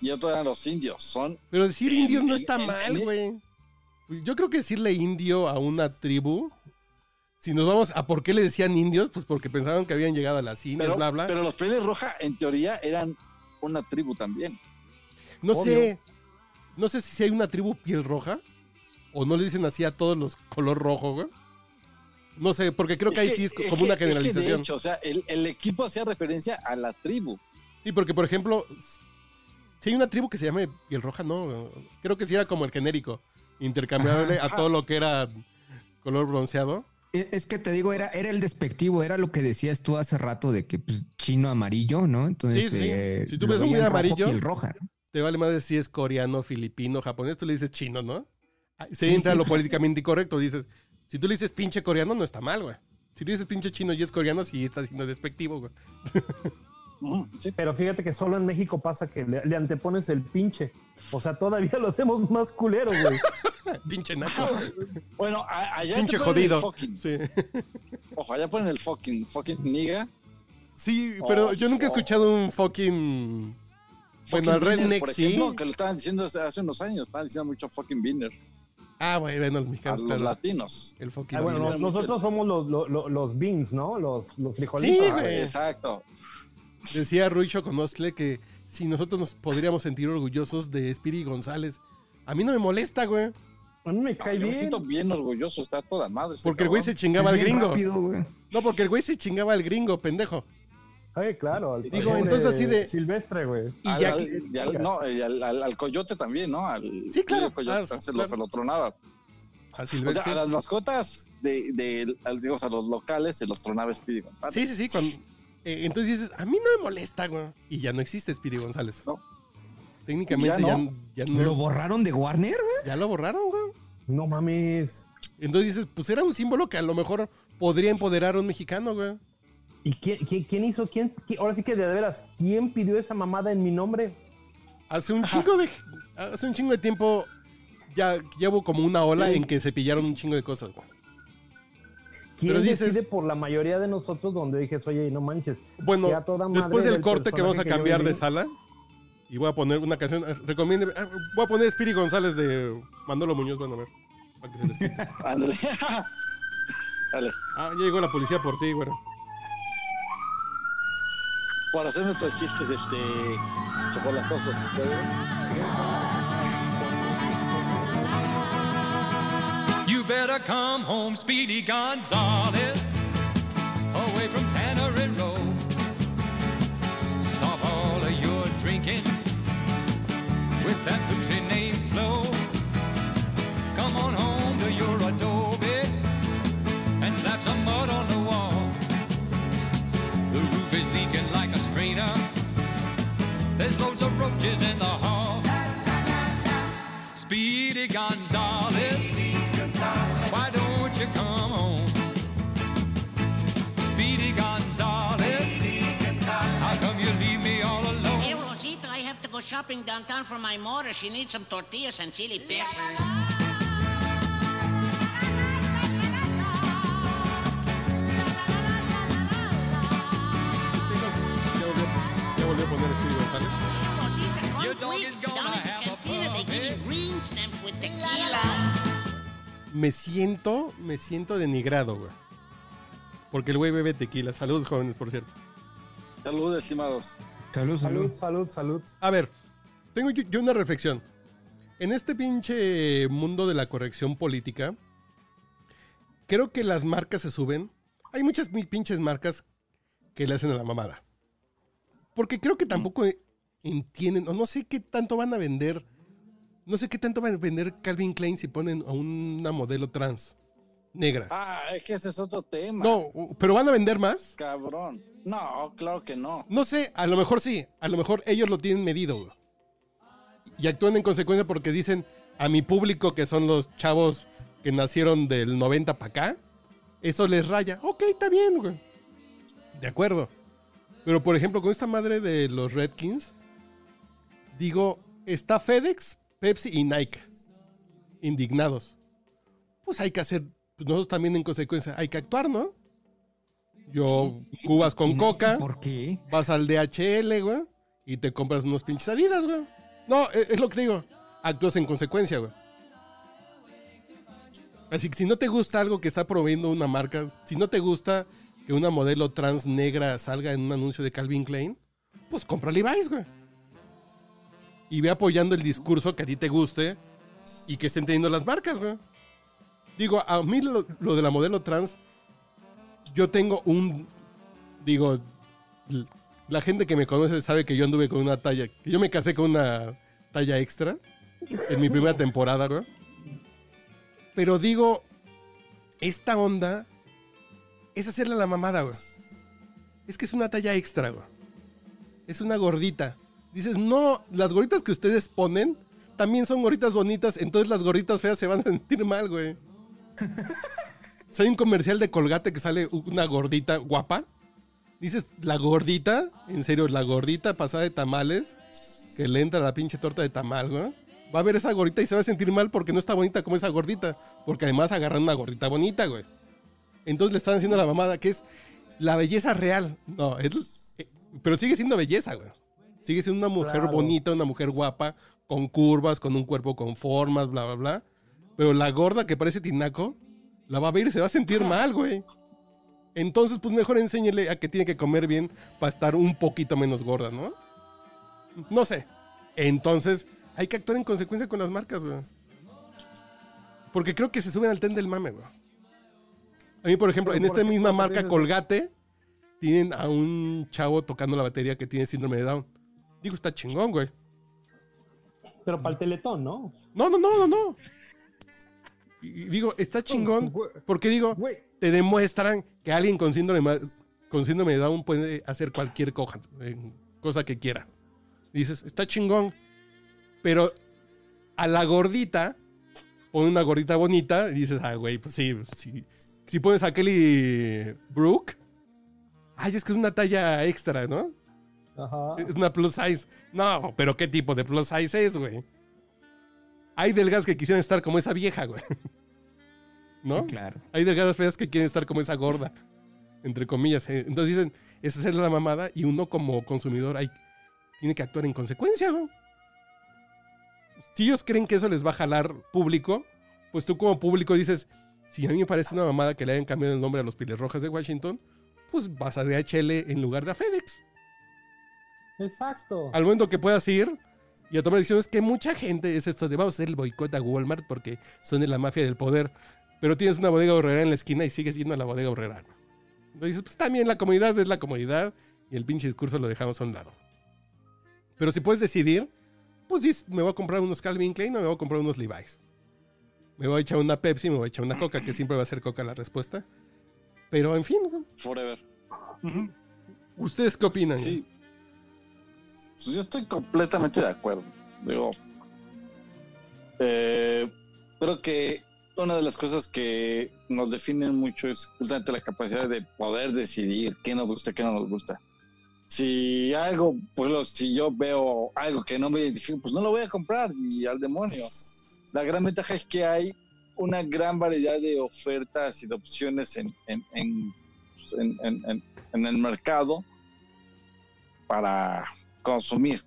y otro eran los indios. Son Pero decir en- indios no está en- mal, güey. Yo creo que decirle indio a una tribu. Si nos vamos a por qué le decían indios, pues porque pensaban que habían llegado a las Indias, pero, bla, bla. pero los peles rojas en teoría eran una tribu también. no obvio. sé. No sé si hay una tribu piel roja. O no le dicen así a todos los color rojo, güey. No sé, porque creo que ahí sí es como que- una es que, de generalización. hecho, o sea, el, el equipo hacía referencia a la tribu. Sí, porque por ejemplo, si hay una tribu que se llame piel roja, no. Creo que sí era como el genérico. Intercambiable a todo lo que era color bronceado. E- Es que te digo, era, era el despectivo, era lo que decías tú hace rato de que pues chino amarillo, ¿no? Entonces, Sí, sí. eh, Si tú ves un amarillo, roja, ¿no? Te vale más si es coreano, filipino, japonés, tú le dices chino, ¿no? Ah, Se Sí, entra lo políticamente incorrecto. Dices, si tú le dices pinche coreano, no está mal, güey. Si le dices pinche chino y es coreano, sí está siendo despectivo, güey. Sí. Pero fíjate que solo en México pasa que le, le antepones el pinche. O sea, todavía lo hacemos más culero, güey. pinche naco. Bueno, a- allá pinche te ponen el jodido. fucking. Sí. Ojo, allá ponen el fucking, fucking niga. Sí, pero Oh, yo nunca he oh. escuchado un fucking. Bueno, al redneck sí. que lo estaban diciendo hace unos años, estaban diciendo mucho fucking beaner Ah, güey, ven los mexicanos, los latinos. El fucking. Ah, bueno, nosotros somos los, los, beans, ¿no? Los, los frijolitos. Sí, Ah, güey. Exacto. Decía Ruicho Conostle que si nosotros nos podríamos sentir orgullosos de Spiri González. A mí no me molesta, güey. A mí me cae Yo me bien. siento bien orgulloso, está toda madre. este Porque el güey se chingaba al gringo. rápido, güey. No, porque el güey se chingaba al gringo, pendejo. Ay, claro. al Digo, entonces así de- Silvestre, güey. Y Al- ya al- que- y al- no, y al, al- al coyote también, ¿no? Al, Sí, claro. al coyote Ah, se, claro. lo, se lo tronaba. A O Silvestre. sea, a las mascotas de, de al- digamos, a los locales se los tronaba Speedy González. Sí, sí, sí. cuando- eh, entonces dices, a mí no me molesta, güey. Y ya no existe Spiri González. No. Técnicamente Ya no. ya ¿Lo no. borraron de Warner, güey? Ya lo borraron, güey. No mames. Entonces dices, pues era un símbolo que a lo mejor podría empoderar a un mexicano, güey. ¿Y quién, quién, quién hizo? ¿Quién, quién- Ahora sí que de veras, ¿quién pidió esa mamada en mi nombre? Hace un chingo de. Hace un chingo de tiempo. Ya, ya hubo como una ola en que se pillaron un chingo de cosas, güey. ¿Quién Pero dices- decide por la mayoría de nosotros donde dijes, oye, no manches? Bueno, después del corte que vamos a cambiar de sala. Y voy a poner una canción. eh, Recomiende. ah, Voy a poner Spiri González de Manolo Muñoz, van a ver. Para que se les quite. Ándale. Dale. Ah, ya llegó la policía por ti, güey. Por hacer nuestros chistes, este. chocolatosos. You better come home, Speedy Gonzales, away from Tannery Row. Stop all of your drinking with that boozy name Flo. Come on home to your adobe and slap some mud on the wall. The roof is leaking like a strainer. There's loads of roaches in the hall. Speedy Gonzales. Why come home? Speedy Gonzales. How come you leave me all alone? Hey, Rosita, I have to go shopping downtown for my mother. She needs some tortillas and chili peppers. Ya volvió, ya volvió a poner Spiri González. Rosita, Your dog is gonna Down at the have a cantina, they give you green stamps with tequila. Me siento, me siento denigrado, güey. Porque el güey bebe tequila. Saludos, jóvenes, por cierto. Saludos, estimados. Salud, Salud, salud, salud. A ver, tengo yo, yo una reflexión. En este pinche mundo de la corrección política, creo que las marcas se suben. Hay muchas pinches marcas que le hacen a la mamada. Porque creo que tampoco entienden, o no sé qué tanto van a vender. No sé qué tanto van a vender Calvin Klein si ponen a una modelo trans negra. Ah, es que ese es otro tema. No, pero van a vender más. Cabrón. No, claro que no. No sé, a lo mejor sí, a lo mejor ellos lo tienen medido. güey. Y actúan en consecuencia porque dicen a mi público que son los chavos que nacieron del 90 para acá, eso les raya. Ok, está bien, güey. De acuerdo. Pero por ejemplo, con esta madre de los Redkins, digo, está FedEx, Pepsi y Nike indignados. Pues hay que hacer, pues nosotros también en consecuencia, hay que actuar, ¿no? Yo, cubas con coca. ¿Por qué? Vas al DHL, güey, y te compras unos pinches Adidas, güey. No, e- es, lo que te digo. Actúas en consecuencia, güey. Así que si no te gusta algo que está proveyendo una marca, si no te gusta que una modelo trans negra salga en un anuncio de Calvin Klein, pues compra Levi's, güey. Y ve apoyando el discurso que a ti te guste y que estén teniendo las marcas, güey. Digo, a mí lo, de la modelo trans, yo tengo un. Digo, la gente que me conoce sabe que yo anduve con una talla. Que yo me casé con una talla extra en mi primera temporada, güey. Pero digo, esta onda es hacerle la mamada, güey. Es que es una talla extra, güey. Es una gordita. Dices, no, las gorditas que ustedes ponen también son gorditas bonitas, entonces las gorditas feas se van a sentir mal, güey. Si hay un comercial de Colgate que sale una gordita guapa. Dices, la gordita, en serio, la gordita pasada de tamales, que le entra la pinche torta de tamal, güey. Va a ver esa gordita y se va a sentir mal porque no está bonita como esa gordita. Porque además agarran una gordita bonita, güey. Entonces le están haciendo la mamada que es la belleza real. No, es, eh, pero sigue siendo belleza, güey. Sigue siendo una mujer Claro. bonita, una mujer guapa, con curvas, con un cuerpo con formas, bla, bla, bla. Pero la gorda que parece tinaco, la va a ver y se va a sentir mal, güey. Entonces, pues mejor enséñele a que tiene que comer bien para estar un poquito menos gorda, ¿no? No sé. Entonces, hay que actuar en consecuencia con las marcas, güey. Porque creo que se suben al tren del mame, güey. A mí, por ejemplo, en esta misma marca Colgate, tienen a un chavo tocando la batería que tiene síndrome de Down. Digo, está chingón, güey. Pero para el teletón, ¿no? No, no, no, no, no. Y digo, está chingón porque digo, te demuestran que alguien con síndrome, ma- con síndrome de Down puede hacer cualquier coja, eh, cosa que quiera. Dices, está chingón. Pero a la gordita, pone una gordita bonita y dices, ah, güey, pues sí, sí. Si pones a Kelly Brook, ay, es que es una talla extra, ¿no? Ajá. Es una plus size. No, pero ¿qué tipo de plus size es, güey? Hay delgadas que quisieran estar como esa vieja, güey. ¿No? Claro. Hay delgadas feas que quieren estar como esa gorda. Entre comillas. eh. Entonces dicen, esa es la mamada y uno como consumidor hay, tiene que actuar en consecuencia, güey. Si ellos creen que eso les va a jalar público, pues tú como público dices, si a mí me parece una mamada que le hayan cambiado el nombre a los Piles Rojas de Washington, pues vas a DHL en lugar de a FedEx. Exacto. Al momento que puedas ir y a tomar decisiones que mucha gente es esto de vamos a hacer el boicot a Walmart porque son de la mafia del poder, pero tienes una bodega horrera en la esquina y sigues yendo a la bodega horrera. Entonces dices, pues también la comunidad es la comunidad y el pinche discurso lo dejamos a un lado. Pero si puedes decidir, pues dices, me voy a comprar unos Calvin Klein o me voy a comprar unos Levi's. Me voy a echar una Pepsi, me voy a echar una Coca, que siempre va a ser Coca la respuesta. Pero en fin, Forever. ¿ustedes qué opinan? Sí. Pues yo estoy completamente de acuerdo. Digo, eh, creo que una de las cosas que nos definen mucho es justamente la capacidad de poder decidir qué nos gusta qué no nos gusta. Si algo, pues si yo veo algo que no me identifico, pues no lo voy a comprar y al demonio. La gran ventaja es que hay una gran variedad de ofertas y de opciones en- en- en- en el mercado para consumir.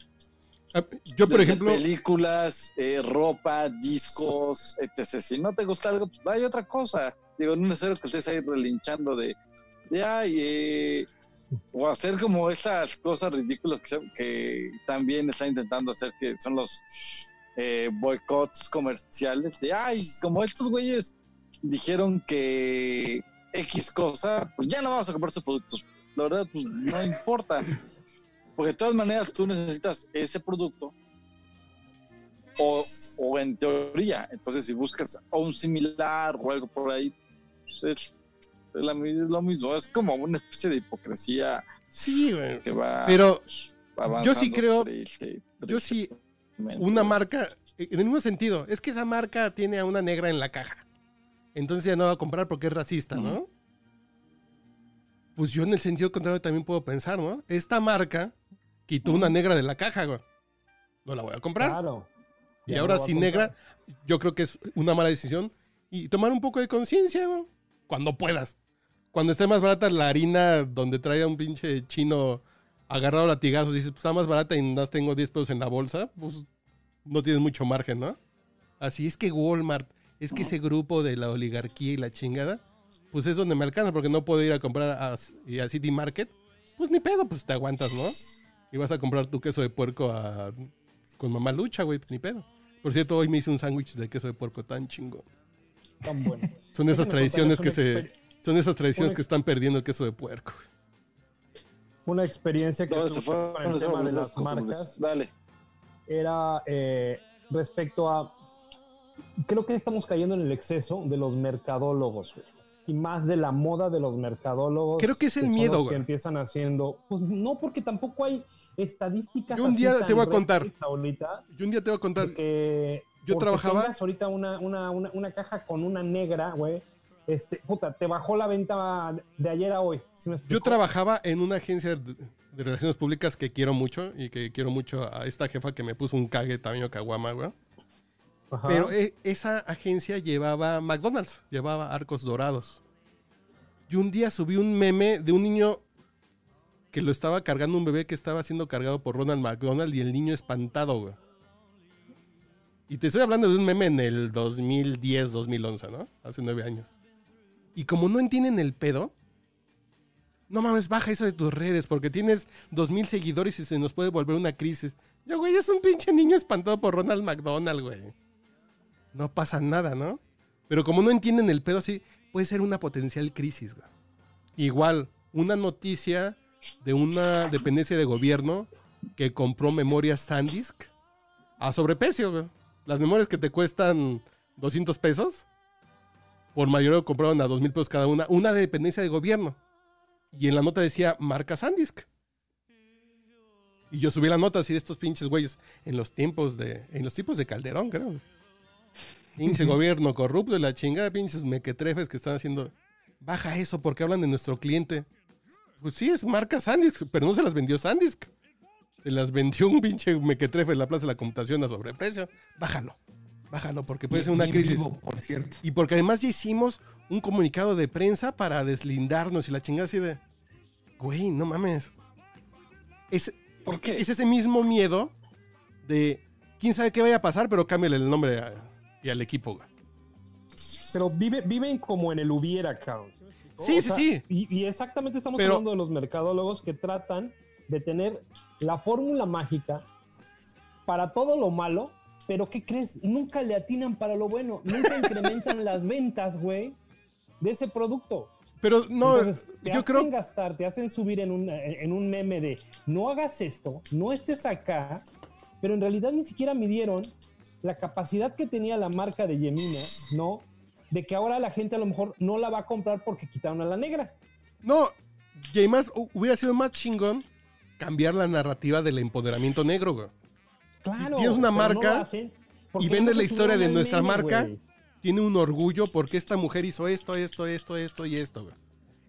Ah, Yo, por Desde ejemplo, Películas, eh, ropa, discos, etc. Si no te gusta algo, pues vaya otra cosa. Digo, no es necesario que estés ahí relinchando de, de ay, eh, o hacer como esas cosas ridículas que, que también está intentando hacer, que son los eh, boicots comerciales. De ay, como estos güeyes dijeron que X cosa, pues ya no vamos a comprar sus productos. La verdad, pues no importa. Porque de todas maneras tú necesitas ese producto o, o en teoría. Entonces si buscas o un similar o algo por ahí, pues es, es la mi- es lo mismo. Es como una especie de hipocresía sí, güey. que va Pero yo sí creo- triste- yo sí, una marca, en el mismo sentido, es que esa marca tiene a una negra en la caja. Entonces ya no va a comprar porque es racista, ¿no? Pues yo en el sentido contrario también puedo pensar, ¿no? Esta marca quitó una negra de la caja, güey. No la voy a comprar. Claro. y Ya ahora no sin negra, yo creo que es una mala decisión. Y tomar un poco de conciencia, güey. Cuando puedas. Cuando esté más barata la harina donde trae a un pinche chino agarrado a latigazos, dices, pues está más barata y no tengo 10 pesos en la bolsa, pues no tienes mucho margen, ¿no? Así es que Walmart, es que ese grupo de la oligarquía y la chingada, pues es donde me alcanza, porque no puedo ir a comprar a, a City Market, pues ni pedo, pues te aguantas, ¿no? Y vas a comprar tu queso de puerco a- con mamá lucha, güey, ni pedo. Por cierto, hoy me hice un sándwich de queso de puerco tan chingón. Tan bueno. Son esas tradiciones que se... Son esas tradiciones que están perdiendo el queso de puerco. Una experiencia que No, se fue con el tema de las marcas Dale. era eh, respecto a. Creo que estamos cayendo en el exceso de los mercadólogos, güey. Y más de la moda de los mercadólogos. Creo que es el miedo, güey. Que empiezan haciendo. Pues no, porque tampoco hay estadísticas. Yo un día te voy a contar. Ahorita, Yo un día te voy a contar... que. yo trabajaba- ahorita una, una, una, una caja con una negra, güey. Este, puta, te bajó la venta de ayer a hoy. ¿sí me Yo trabajaba en una agencia de, de relaciones públicas que quiero mucho y que quiero mucho a esta jefa que me puso un cague tamaño caguama, güey. Ajá. Pero eh, esa agencia llevaba McDonald's, llevaba arcos dorados. Y un día subí un meme de un niño que lo estaba cargando un bebé que estaba siendo cargado por Ronald McDonald y el niño espantado, güey. Y te estoy hablando de un meme en el 2010, 2011, ¿no? Hace nueve años. Y como no entienden el pedo, no mames, baja eso de tus redes porque tienes dos mil seguidores y se nos puede volver una crisis. Yo, güey, es un pinche niño espantado por Ronald McDonald, güey. No pasa nada, ¿no? Pero como no entienden el pedo así, puede ser una potencial crisis, güey. Igual, una noticia de una dependencia de gobierno que compró memorias SanDisk a sobreprecio, güey. Las memorias que te cuestan 200 pesos, por mayoría compraron a 2 mil pesos cada una, una de dependencia de gobierno. Y en la nota decía marca SanDisk. Y yo subí la nota así de estos pinches güeyes en los tiempos de, en los tiempos de Calderón, creo. Pinche gobierno corrupto y la chingada, pinches mequetrefes que están haciendo. Baja eso porque hablan de nuestro cliente. Pues sí, es marca Sandisk, pero no se las vendió Sandisk. Se las vendió un pinche mequetrefe en la Plaza de la Computación a sobreprecio. Bájalo, bájalo porque puede ser una crisis. vivo, por cierto. Y porque además ya hicimos un comunicado de prensa para deslindarnos y la chingada así de. Güey, no mames. Es, ¿Por qué? es ese mismo miedo de. Quién sabe qué vaya a pasar, pero cámbiale el nombre a- y al equipo, güey. Pero vive, viven como en el hubiera, cabrón. Sí, O sí, sea, sí. Y, y exactamente estamos Pero- hablando de los mercadólogos que tratan de tener la fórmula mágica para todo lo malo, pero ¿qué crees? Nunca le atinan para lo bueno. Nunca incrementan las ventas, güey, de ese producto. Pero no, Entonces, te yo hacen creo. gastar, te hacen subir en un, en un meme de no hagas esto, no estés acá, pero en realidad ni siquiera midieron la capacidad que tenía la marca de Yemina, ¿no? De que ahora la gente a lo mejor no la va a comprar porque quitaron a la negra. No, y además hubiera sido más chingón cambiar la narrativa del empoderamiento negro, güey. Claro. tienes una no marca Y vendes la historia de nuestra meme, marca. Tiene un orgullo porque esta mujer hizo esto, esto, esto, esto y esto, güey.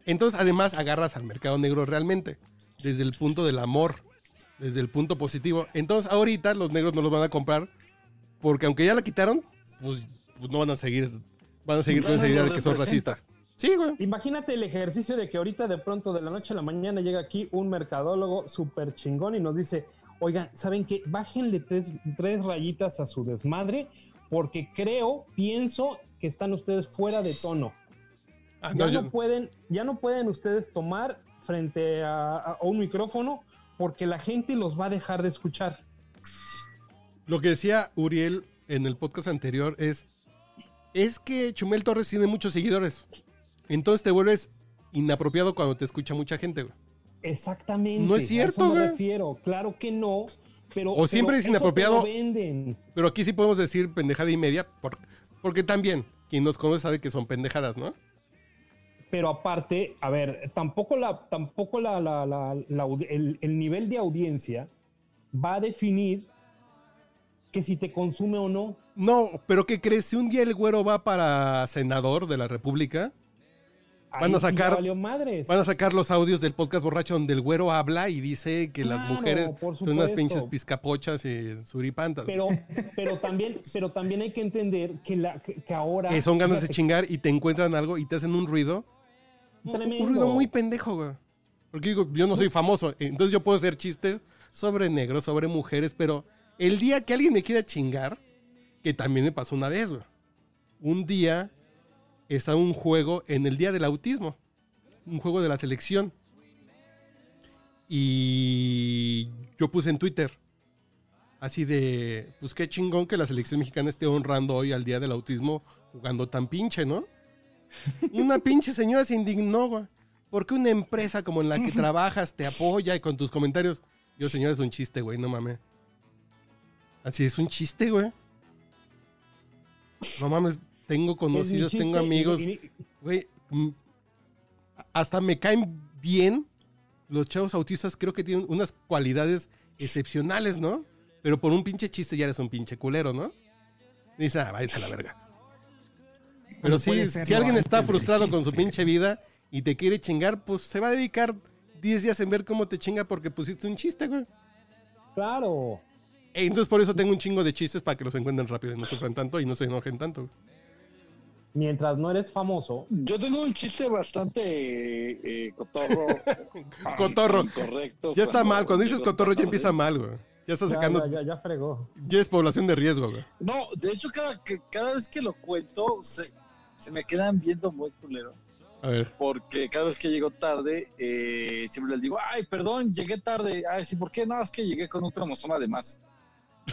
Entonces, además, agarras al mercado negro realmente, desde el punto del amor, desde el punto positivo. Entonces, ahorita los negros no los van a comprar porque aunque ya la quitaron, pues, pues no van a seguir, van a seguir con esa idea lo de que son racistas. Sí, güey. Imagínate el ejercicio de que ahorita de pronto de la noche a la mañana llega aquí un mercadólogo súper chingón y nos dice, oigan, ¿saben qué? Bájenle tres, tres rayitas a su desmadre porque creo, pienso que están ustedes fuera de tono. Ah, Ya no, pueden, ya no pueden ustedes tomar frente a, a un micrófono porque la gente los va a dejar de escuchar. Lo que decía Uriel en el podcast anterior es, es que Chumel Torres tiene muchos seguidores. Entonces te vuelves inapropiado cuando te escucha mucha gente, güey. Exactamente. No es a cierto, eso me güey. refiero. Claro que no. Pero, O siempre pero es inapropiado. venden. Pero aquí sí podemos decir pendejada y media, por- porque también quien nos conoce sabe que son pendejadas, ¿no? Pero aparte, a ver, tampoco la, tampoco la, la- la- la aud- el, el nivel de audiencia va a definir que si te consume o no. No, pero ¿qué crees? Si un día el güero va para senador de la República, Ahí Van a sacar- van a sacar los audios del podcast borracho donde el güero habla y dice que las mujeres son unas pinches pizcapochas y suripantas. Pero, pero, también, pero también hay que entender que, la, que, que ahora. que son ganas de chingar y te encuentran algo y te hacen un ruido. Tremendo. Un ruido muy pendejo, güey. Porque digo, yo no soy famoso, entonces yo puedo hacer chistes sobre negros, sobre mujeres, pero el día que alguien me quiera chingar, que también me pasó una vez, güey. Un día está un juego en el día del autismo, un juego de la selección. Y yo puse en Twitter, así de, pues qué chingón que la selección mexicana esté honrando hoy al día del autismo jugando tan pinche, ¿no? Una pinche señora se indignó, güey. Porque una empresa como en la que trabajas te apoya y con tus comentarios. Yo, señora, es un chiste, güey, no mames. Así es un chiste, güey. No mames, tengo conocidos, tengo amigos. Güey, mm, hasta me caen bien los chavos autistas. Creo que tienen unas cualidades excepcionales, ¿no? Pero por un pinche chiste ya eres un pinche culero, ¿no? Y dice, ah, váyase a la verga. Pero No sí, puede si alguien está frustrado con su pinche vida y te quiere chingar, pues se va a dedicar 10 días en ver cómo te chinga porque pusiste un chiste, güey. Claro. E entonces por eso tengo un chingo de chistes para que los encuentren rápido y no sufran tanto y no se enojen tanto. Mientras no eres famoso, Yo tengo un chiste bastante eh, cotorro. Cotorro. Correcto. Ya está mal, cuando dices cotorro ya empieza mal, güey. Ya está sacando, ya, ya, ya fregó. ya es población de riesgo, güey. No, de hecho, cada, que- cada vez que lo cuento, se, se me quedan viendo muy culero. A ver. Porque cada vez que llego tarde, eh, siempre les digo, ay, perdón, llegué tarde. Ay, sí, ¿por qué? No, es que llegué con un cromosoma de más.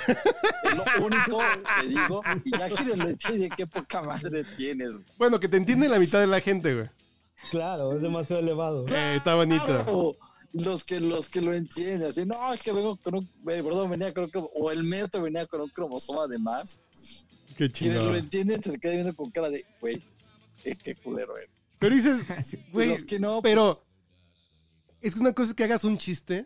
Es lo único que digo. Y ya quieren decir qué poca madre tienes. güey. Bueno, que te entiende la mitad de la gente, güey. Claro, es demasiado elevado. Eh, está bonito. Claro, los que los que lo entienden, así, no, es que vengo con un, eh, perdón, venía con un, o el metro venía con un cromosoma de más. Qué Quienes lo entienden se le queda viendo con cara de, güey, qué, qué culero eres. Pero dices, güey, los que no, pero es que una cosa es que hagas un chiste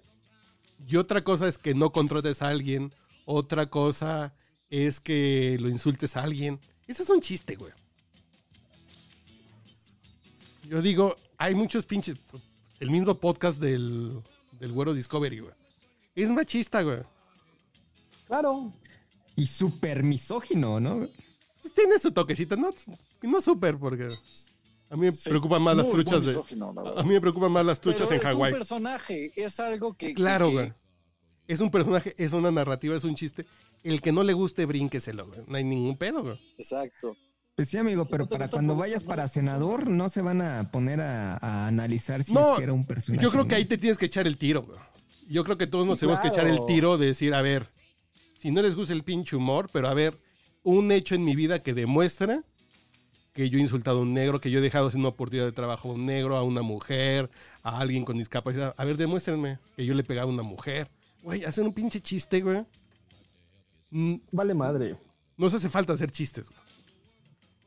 y otra cosa es que no contrates a alguien. Otra cosa es que lo insultes a alguien. Ese es un chiste, güey. Yo digo, hay muchos pinches. El mismo podcast del, del Güero Discovery, güey. Es machista, güey. Claro. Y súper misógino, ¿no? Pues tiene su toquecito, no, no súper, porque a mí me Sí, preocupan más las truchas de. A mí me preocupan más las Pero truchas en es Hawái. un personaje, es algo que. Claro, que- güey. Es un personaje, es una narrativa, es un chiste. El que no le guste, brínqueselo, güey. No hay ningún pedo, güey. Exacto. Pues sí, amigo, pero para cuando vayas para senador, no se van a poner a, a analizar si No, es que era un personaje. Yo creo que ahí te tienes que echar el tiro, güey. Yo creo que todos nos Sí, tenemos que echar el claro. tiro de decir, a ver, si no les gusta el pinche humor, pero a ver, un hecho en mi vida que demuestra que yo he insultado a un negro, que yo he dejado sin una oportunidad de trabajo a un negro, a una mujer, a alguien con discapacidad. A ver, demuéstrenme que yo le he pegado a una mujer. Güey, hacer un pinche chiste, güey. Mm, Vale madre. No se hace falta hacer chistes, güey.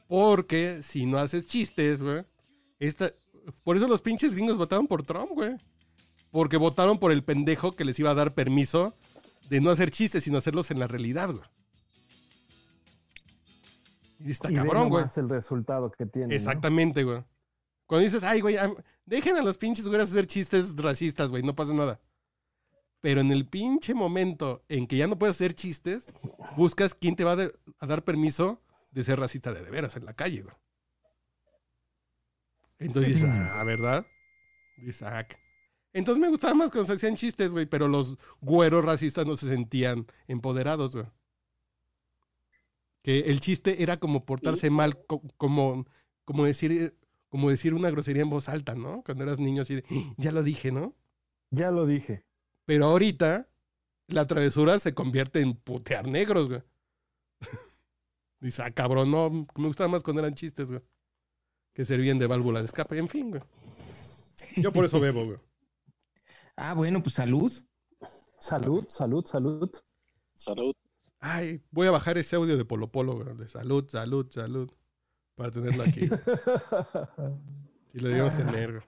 Porque si no haces chistes, güey. Esta... Por eso los pinches gringos votaron por Trump, güey. Porque votaron por el pendejo que les iba a dar permiso de no hacer chistes, sino hacerlos en la realidad, güey. Y está Y cabrón, güey. el resultado que tiene. ¿no? Exactamente, güey. Cuando dices, ay, güey, dejen a los pinches güeyes hacer chistes racistas, güey, no pasa nada. Pero en el pinche momento en que ya no puedes hacer chistes, buscas quién te va a, de- a dar permiso de ser racista de de veras en la calle, güey. Entonces dices, ah, ¿verdad? Dices, ah. Entonces me gustaba más cuando se hacían chistes, güey, pero los güeros racistas no se sentían empoderados, güey. Que el chiste era como portarse mal, co- como, como decir como decir una grosería en voz alta, ¿no? Cuando eras niño así de, ya lo dije, ¿no? Ya lo dije. Pero ahorita la travesura se convierte en putear negros, güey. Dice, ah, cabrón, no, me gustaba más cuando eran chistes, güey. Que servían de válvula de escape, en fin, güey. Yo por eso bebo, güey. Ah, bueno, pues salud. Salud, salud, salud. Salud. Ay, voy a bajar ese audio de Polo Polo, güey. De salud, salud, salud. Para tenerlo aquí. Y lo debemos tener, güey.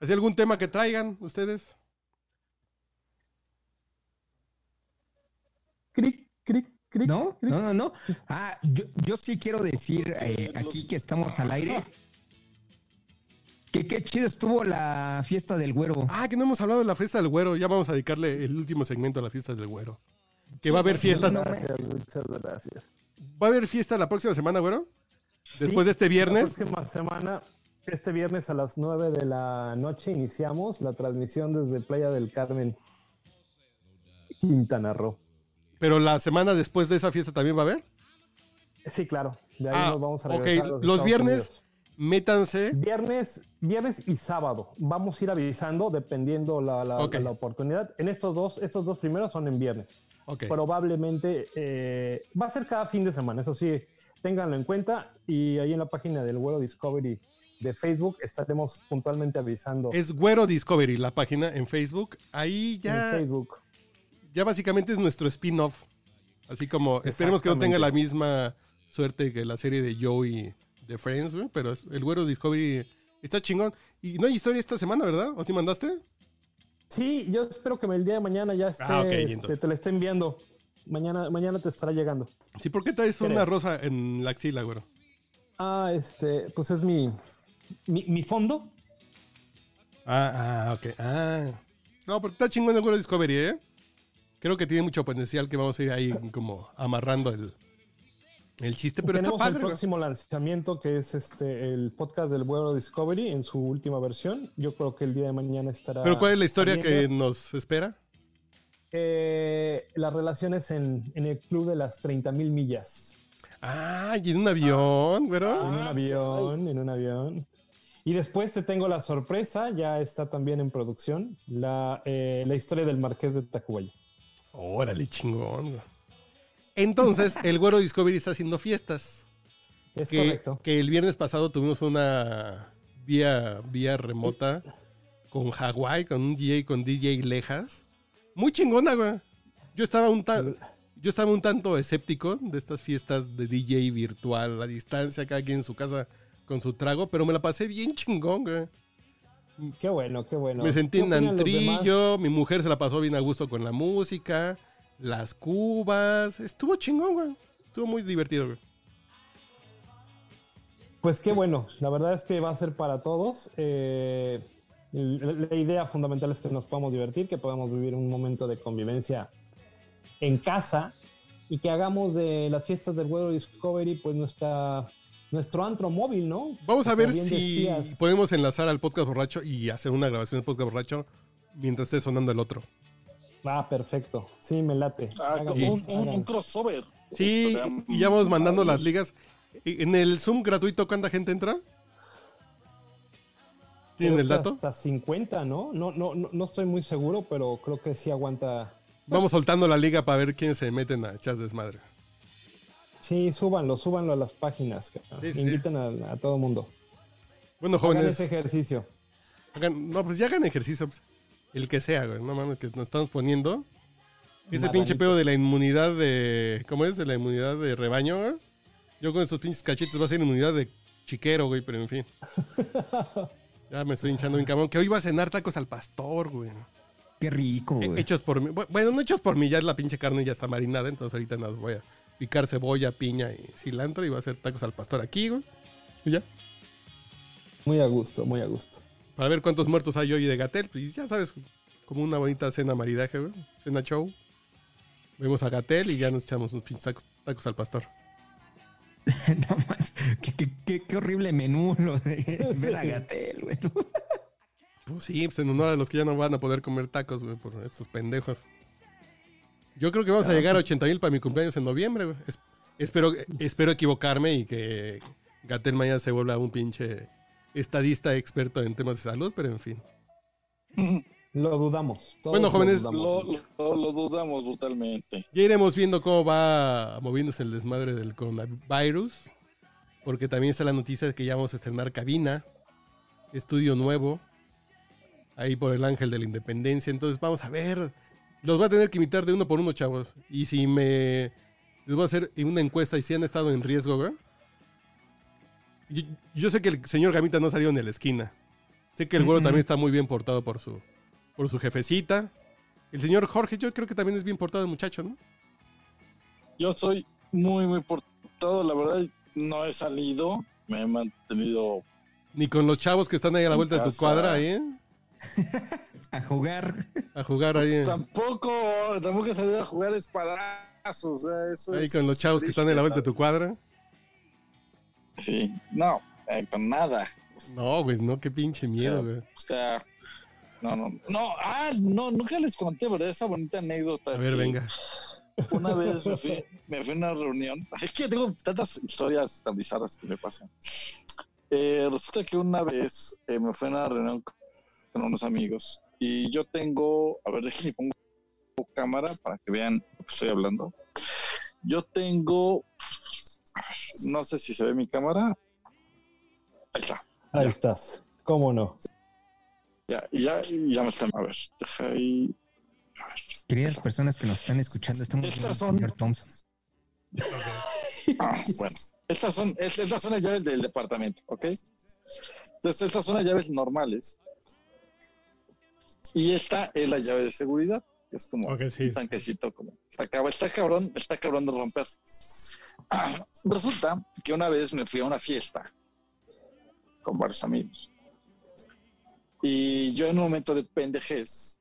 ¿Hay algún tema que traigan ustedes? Cric, cric, cric. ¿No? cric. No, no, no. Ah, yo, yo sí quiero decir eh, aquí que estamos al aire. Que qué chido estuvo la fiesta del güero. Ah, que no hemos hablado de la fiesta del güero. Ya vamos a dedicarle el último segmento a la fiesta del güero. Que va a haber fiesta. no, Gracias, muchas gracias. ¿Va a haber fiesta la próxima semana, güero? Después Sí, de este viernes. La próxima semana, este viernes a las 9 de la noche, iniciamos la transmisión desde Playa del Carmen, Quintana Roo. Pero la semana después de esa fiesta también va a haber. Sí, claro. De ahí Ah, nos vamos a ok. regresar a los viernes, Unidos. métanse. Viernes, viernes y sábado. Vamos a ir avisando dependiendo la, la- Ok. la oportunidad. En estos dos, estos dos primeros son en viernes. Ok. Probablemente eh, va a ser cada fin de semana, eso sí, ténganlo en cuenta. Y ahí en la página del World Discovery de Facebook estaremos puntualmente avisando Es Güero Discovery, la página en Facebook. Ahí en ya, Facebook. Ya básicamente es nuestro spin-off. Así como, esperemos que no tenga la misma suerte que la serie de Joey de Friends, güey, pero el Güero Discovery está chingón. Y no hay historia esta semana, ¿verdad? ¿O sí mandaste? Sí, yo espero que el día de mañana ya esté, Ah, y este, te la esté enviando. Mañana, mañana te estará llegando. Sí, ¿por qué traes Creo. una rosa en la axila, güero? Ah, este, pues es mi, mi, mi fondo. Ah, ah, ok. Ah. No, porque está chingón el Güero Discovery, ¿eh? Creo que tiene mucho potencial que vamos a ir ahí como amarrando el, el chiste, pero está Tenemos el padre. güey. próximo lanzamiento que es este el podcast del World Discovery en su última versión. Yo creo que el día de mañana estará. Pero ¿cuál es la historia que nos espera? Eh, las relaciones en, en el club de las 30 mil millas. Ah, y en un avión, güero. En un Ah, avión, en un avión. Y después te tengo la sorpresa, ya está también en producción, la, eh, la historia del Marqués de Tacubaya. Órale, chingón. güey. Entonces, el Güero Discovery está haciendo fiestas. Es Que, correcto. que el viernes pasado tuvimos una vía, vía remota con Hawái, con un DJ con DJ Lejas. Muy chingona, güey. Yo estaba un tan, yo estaba un tanto escéptico de estas fiestas de DJ virtual a distancia, cada quien en su casa con su trago, pero me la pasé bien chingón, güey. Qué bueno, qué bueno. Me sentí ¿Qué en antrillo, mi mujer se la pasó bien a gusto con la música, las cubas. Estuvo chingón, güey. Estuvo muy divertido, güey. Pues qué bueno, la verdad es que va a ser para todos. Eh, la, la idea fundamental es que nos podamos divertir, que podamos vivir un momento de convivencia en casa y que hagamos de las fiestas del World Discovery pues nuestra, nuestro antro móvil, ¿no? Vamos a ver si decías. podemos enlazar al podcast borracho y hacer una grabación del podcast borracho mientras esté sonando el otro. Ah, perfecto. Sí, me late. Ah, un, un- un crossover. Sí, y ya vamos mandando las ligas. En el Zoom gratuito, ¿cuánta gente entra? ¿Tienen el dato? Hasta 50, ¿no? No, no, no, no estoy muy seguro, pero creo que sí aguanta. Vamos soltando la liga para ver quiénes se meten a echar desmadre. Sí, súbanlo, súbanlo a las páginas. Sí, sí. Inviten a, a todo mundo. Bueno, Hagan jóvenes, ese ejercicio. hagan- no, pues ya hagan ejercicio. pues, el que sea, güey. No mames, que nos estamos poniendo. Ese pinche pedo de la inmunidad de. ¿Cómo es? De la inmunidad de rebaño, güey. Yo con estos pinches cachetes va a ser inmunidad de chiquero, güey, pero en fin. Ya me estoy hinchando bien cabrón. Que hoy va a cenar tacos al pastor, güey. Qué rico, Eh, güey. Hechos por mí. Bu- Bueno, no hechos por mí, ya la pinche carne ya está marinada, entonces ahorita nada, voy a picar cebolla, piña y cilantro y voy a hacer tacos al pastor aquí, güey. Y ya. Muy a gusto, muy a gusto. Para ver cuántos muertos hay hoy de Gatel, pues ya sabes, como una bonita cena maridaje, güey. Cena show. Vemos a Gatel y ya nos echamos unos pinches tacos, tacos al pastor. No manches, qué, qué- qué- qué horrible menú lo de ver a Gatel, güey. Pues sí, pues en honor a los que ya no van a poder comer tacos, güey, por estos pendejos. Yo creo que vamos a llegar a 80 mil para mi cumpleaños en noviembre, güey. Es- espero, espero equivocarme y que Gatel mañana se vuelva un pinche estadista experto en temas de salud, pero en fin. Lo dudamos. todos Bueno, lo jóvenes, dudamos. Lo, lo- lo dudamos brutalmente. Ya iremos viendo cómo va moviéndose el desmadre del coronavirus. Porque también está la noticia de que ya vamos a estrenar cabina, estudio nuevo, ahí por el Ángel de la Independencia. Entonces vamos a ver. Los voy a tener que imitar de uno por uno, chavos. Y si me... Les voy a hacer una encuesta y si han estado en riesgo, güey. Yo, yo sé que el señor Gamita no salió a la esquina. Sé que el güero también está muy bien portado por su, por su jefecita. El señor Jorge, yo creo que también es bien portado el muchacho, ¿no? Yo soy muy, muy portado. La verdad, no he salido. Me he mantenido. Ni con los chavos que están ahí a la En vuelta de tu cuadra, ahí, ¿eh? A jugar. A jugar ahí. ¿eh? Tampoco, tampoco he salido a jugar espadazos. O eso Ahí es con los chavos que están en la vuelta de tu cuadra. Sí, no, eh, con nada. No, güey, no, qué pinche miedo, O sea, güey. O sea, no, no, no, ah, no, nunca les conté, ¿verdad? Esa bonita anécdota. A ver, venga. Una vez me fui, me fui a una reunión. Es que tengo tantas historias tan bizarras que me pasan. Eh, resulta que una vez eh, me fui a una reunión con unos amigos y yo tengo, a ver, déjenme pongo cámara para que vean lo que estoy hablando. Yo tengo, no sé si se ve mi cámara. Ahí está. Ahí Ya. estás. ¿Cómo no? Ya, ya, ya me están. A ver, deja ahí. Queridas personas que nos están escuchando, estamos Estas viendo al son- señor Thompson. Ah, bueno, estas son, es- estas son las llaves del departamento, ¿ok? Entonces, estas son las llaves normales. Y esta es la llave de seguridad, que es como sí. un tanquecito, como está, está cabrón, está cabrón de romper. Ah, resulta que una vez me fui a una fiesta con varios amigos. Y yo en un momento de pendejez,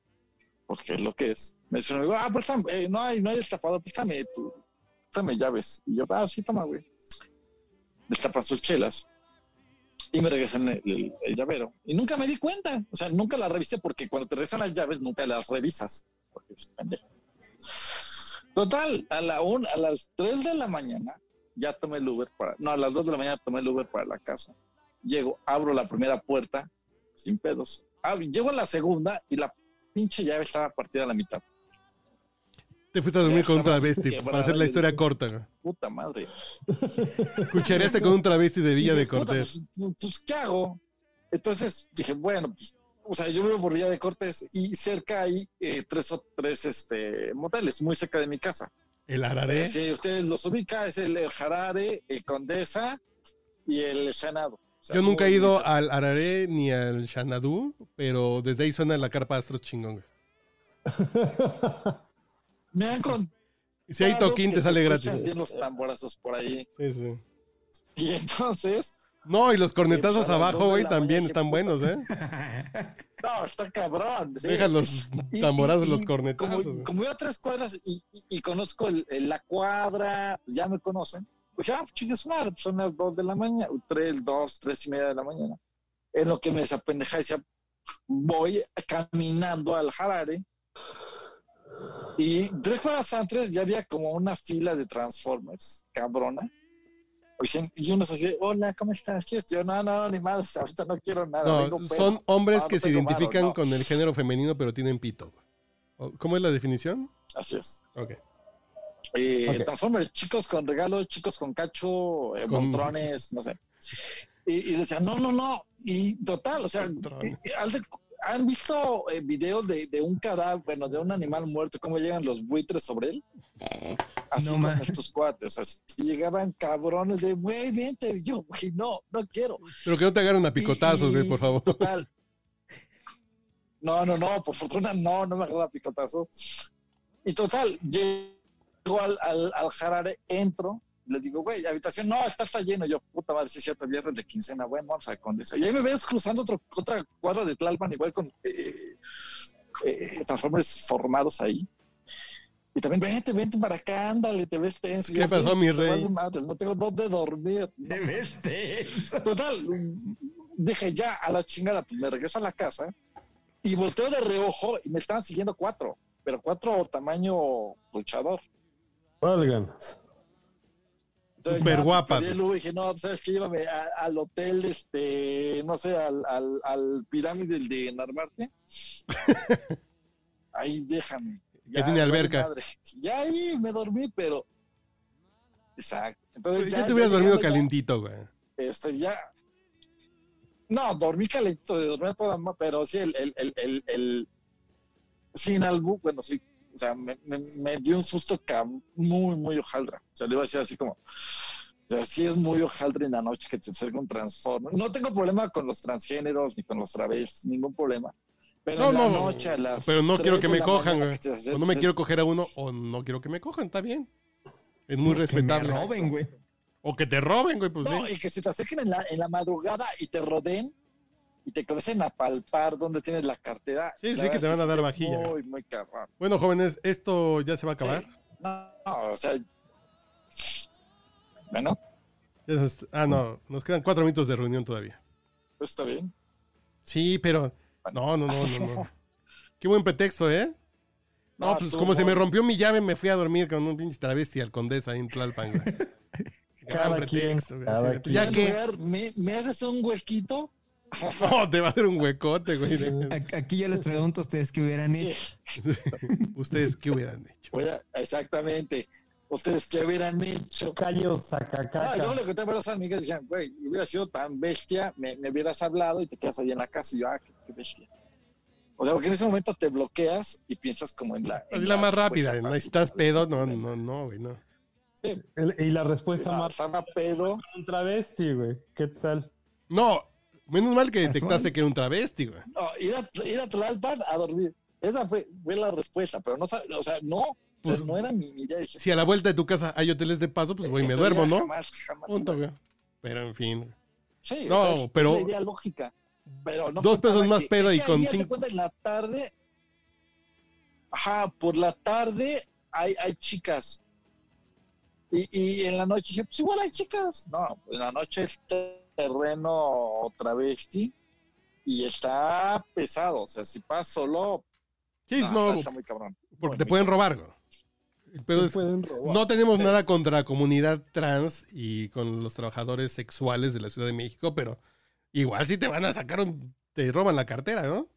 porque es lo que es, me dice ah, eh, no hay, no hay destapador, préstame tu, préstame llaves. Y yo, ah, sí, toma, güey. Destapan sus chelas. Y me regresan el, el- llavero. Y nunca me di cuenta. O sea, nunca la revisé porque cuando te regresan las llaves nunca las revisas. Total, a, la un, a las 3 de la mañana ya tomé el Uber para... No, a las 2 de la mañana tomé el Uber para la casa. Llego, abro la primera puerta sin pedos. Ah, llego a la segunda y la pinche llave estaba partida a la mitad. Te fuiste a dormir con un travesti, para hacer la historia corta, güey. Puta madre. Cuchareaste con un travesti de Villa de "Puta, Cortés. Pues, pues, ¿qué hago? Entonces dije, bueno, pues, o sea, yo vivo por Villa de Cortés y cerca hay eh, tres o tres este, moteles, muy cerca de mi casa. El araré. Si ustedes los ubican, es el, el Jarare, el Condesa y el Senado. O sea, Yo nunca he ido al araré ni al Xanadu, pero desde ahí suena la carpa astros chingón. Me han Y si hay toquín, te sale gratis. los tamborazos por ahí. Sí, sí. Y entonces, No, y los cornetazos pues, abajo, güey, también están buenos, ¿eh? No, está cabrón. sí. Dejan los tamborazos, y- los cornetazos. Como, como yo a tres cuadras y, conozco el- el- la cuadra, pues ya me conocen. Pues ya, chingues madre, pues son las dos de la mañana, tres, dos, tres y media de la mañana. En lo que me desapendeja decía, voy caminando al Harare. Y tres cuadras antes ya había como una fila de Transformers, cabrona. Oye, Y uno se dice, hola, ¿cómo estás? ¿Qué es? Yo, no, no, ni más, ahorita no quiero nada. No, vengo pedo". son hombres No, que no se identifican no. con el género femenino, pero tienen pito. güey. ¿O- ¿Cómo es la definición? Así es. Ok. Eh. Transformers, chicos con regalos, chicos con cacho, eh, Con- montrones, no sé. Y, y decían, no, no, no. Y total, o sea, haz de- ¿han visto eh, videos de, de un cadáver, bueno, de un animal muerto, cómo llegan los buitres sobre él? Así No con estos cuates. O sea, si llegaban cabrones de, güey, vente. Yo, güey, no, no quiero. Pero que no te agarren a picotazos, güey, por favor. Total. No, no, no, por fortuna no, no me agarra a picotazos. Y total, llego al, al, al Harare, entro, le digo, güey, habitación, no, está, está lleno. Yo, puta madre, sí es cierto, viernes de quincena, bueno, vamos a Condesa. Y ahí me ves cruzando otro, otra cuadra de Tlalpan, igual con eh, eh, Transformers formados ahí. Y también, vente, vente para acá, ándale, te ves tenso. ¿Qué yo, pasó, sí, mi rey? no tengo dónde dormir. Te ves tenso. Total, dije ya a la chingada, pues me regreso a la casa y volteo de reojo y me estaban siguiendo cuatro, pero cuatro tamaño luchador. Válganos. Súper ya, guapas. y dije, no, ¿sabes qué? Llévame a- al hotel, este, no sé, al, al, al pirámide de Narvarte. Ahí déjame. Que tiene alberca. madre. Ya ahí me dormí, pero... Exacto. Entonces, Ya te hubieras ya dormido ya- calientito, güey. este, ya. No, dormí calentito, dormí toda pero sí, el, el, el, el, el- sin algo, bueno, sí, o sea, me, me, me dio un susto muy, muy hojaldra. O sea, le iba a decir así como, o sea, sí es muy hojaldra en la noche que te acerca un transformer. No tengo problema con los transgéneros ni con los travestis, ningún problema. Pero No, en la no, noche a las pero no quiero 3 que me cojan, mañana güey. que te O no me quiero coger a uno, o no quiero que me cojan, está bien. Es muy Que me respetable. roben, güey. O que te roben, güey, pues No, sí. y que se te acerquen en la, en la madrugada y te rodeen y te comiencen a palpar donde tienes la cartera. Sí, sí, que te van a dar vajilla. Muy, muy cabrón. Bueno, jóvenes, esto ya se va a acabar. Sí. No, no, o sea. Bueno, Eso es- ah, no, nos quedan cuatro minutos de reunión todavía. pues está bien. Sí, pero. No, no, no, no, no. Qué buen pretexto, ¿eh? No, No, pues como se me rompió mi llave, me fui a dormir con un pinche travesti al condesa ahí en Tlalpan. Gran Cada quien, pretexto, Sí, quien. ¿Ya ¿Me, ¿Me haces un huequito? No, te va a hacer un huecote, güey. Aquí yo les pregunto a ustedes qué hubieran hecho. ¿Ustedes qué hubieran hecho? exactamente. ¿Ustedes qué hubieran hecho? Callo, Ah, sacacaca. yo le conté a amigas y decían, güey, hubiera sido tan bestia, me, me hubieras hablado y te quedas ahí en la casa y yo, ah, qué, qué bestia. O sea, porque en ese momento te bloqueas y piensas como en la... en Así la más rápida, no estás pedo, no, no, no, güey, no. Sí, El- y la respuesta ah, más estaba pedo. un travesti, güey. ¿Qué tal? No, menos mal que Casual. detectaste que era un travesti, güey. No, ir a, ir a Tlalpan a dormir. Esa fue, fue la respuesta, pero no, o sea, no, o sea, Pues- no era mi, mi idea. Si a la vuelta de tu casa hay hoteles de paso, pues voy y me "Esto duermo, ya ¿no? Jamás, jamás. Punto, güey. Pero en fin. Sí, No, o sea, es- pero- es la idea lógica. Pero no Dos pesos más que- pedo y con cinco- cuenta, en la tarde, ajá, por la tarde hay, hay chicas. Y, y en la noche dije, pues igual hay chicas. No, en la noche es terreno travesti y está pesado. O sea, si pasas solo, Sí, no, no, está- está muy cabrón. porque te pueden robar, es- pueden robar. no tenemos nada contra la comunidad trans y con los trabajadores sexuales de la Ciudad de México, pero igual si te van a sacar un... te roban la cartera, ¿no?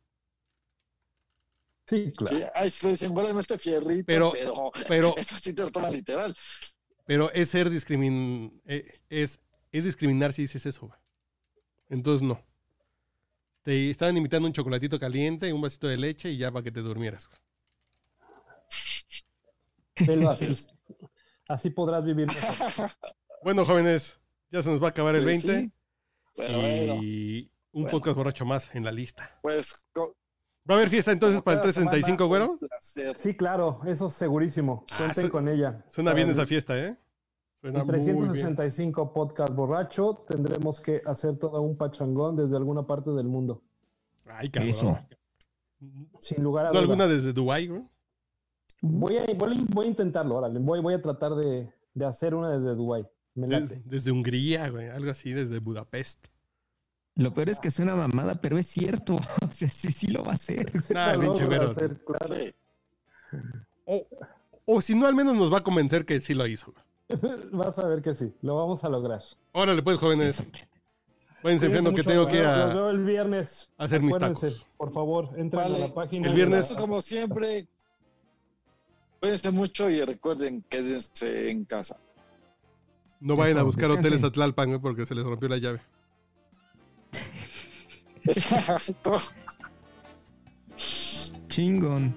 Sí, claro. Sí, ay, se guárdame este fierrito, Pero- pero, Pero, eso sí te lo toma literal. pero es ser discrimin... eh, es, es discriminar si dices eso, güey. Entonces no. Te estaban invitando un chocolatito caliente y un vasito de leche y ya para que te durmieras. güey. Velo así. Así podrás vivir mejor. Bueno, jóvenes, ya se nos va a acabar el Pues 20 sí, pero bueno, y un Bueno. podcast borracho más en la lista. pues ¿Va a haber fiesta entonces para el cada 365, semana, güero? Sí, claro, eso segurísimo. Ah, Cuenten su- con ella. Suena bien esa fiesta, ¿eh? Suena En muy bien. 365 podcast borracho tendremos que hacer todo un pachangón desde alguna parte del mundo. Ay, cabrón. Eso. Sin lugar a ¿No duda. alguna desde Dubái, güey? Voy a, voy, a- voy a intentarlo, órale. Voy, voy a tratar de, de hacer una desde late. desde Hungría, güey. Algo así, desde Budapest. Lo peor es que suena mamada, pero es cierto. O sea, sí, sí lo va a hacer. Nah, Lo pinche voy a hacer, claro. Sí. O, o si no, al menos nos va a convencer que sí lo hizo. güey. Vas a ver que sí, lo vamos a lograr. Órale, pues, jóvenes. Váyanse Cuídense enfriando que tengo que ir Los a... veo el viernes. hacer mis tacos. Por favor, entren Vale. a la página. El viernes- la- Como siempre, cuídense mucho y recuerden, quédense en casa. No vayan a buscar descansen. hoteles a Tlalpan, porque se les rompió la llave. Exacto. Chingón.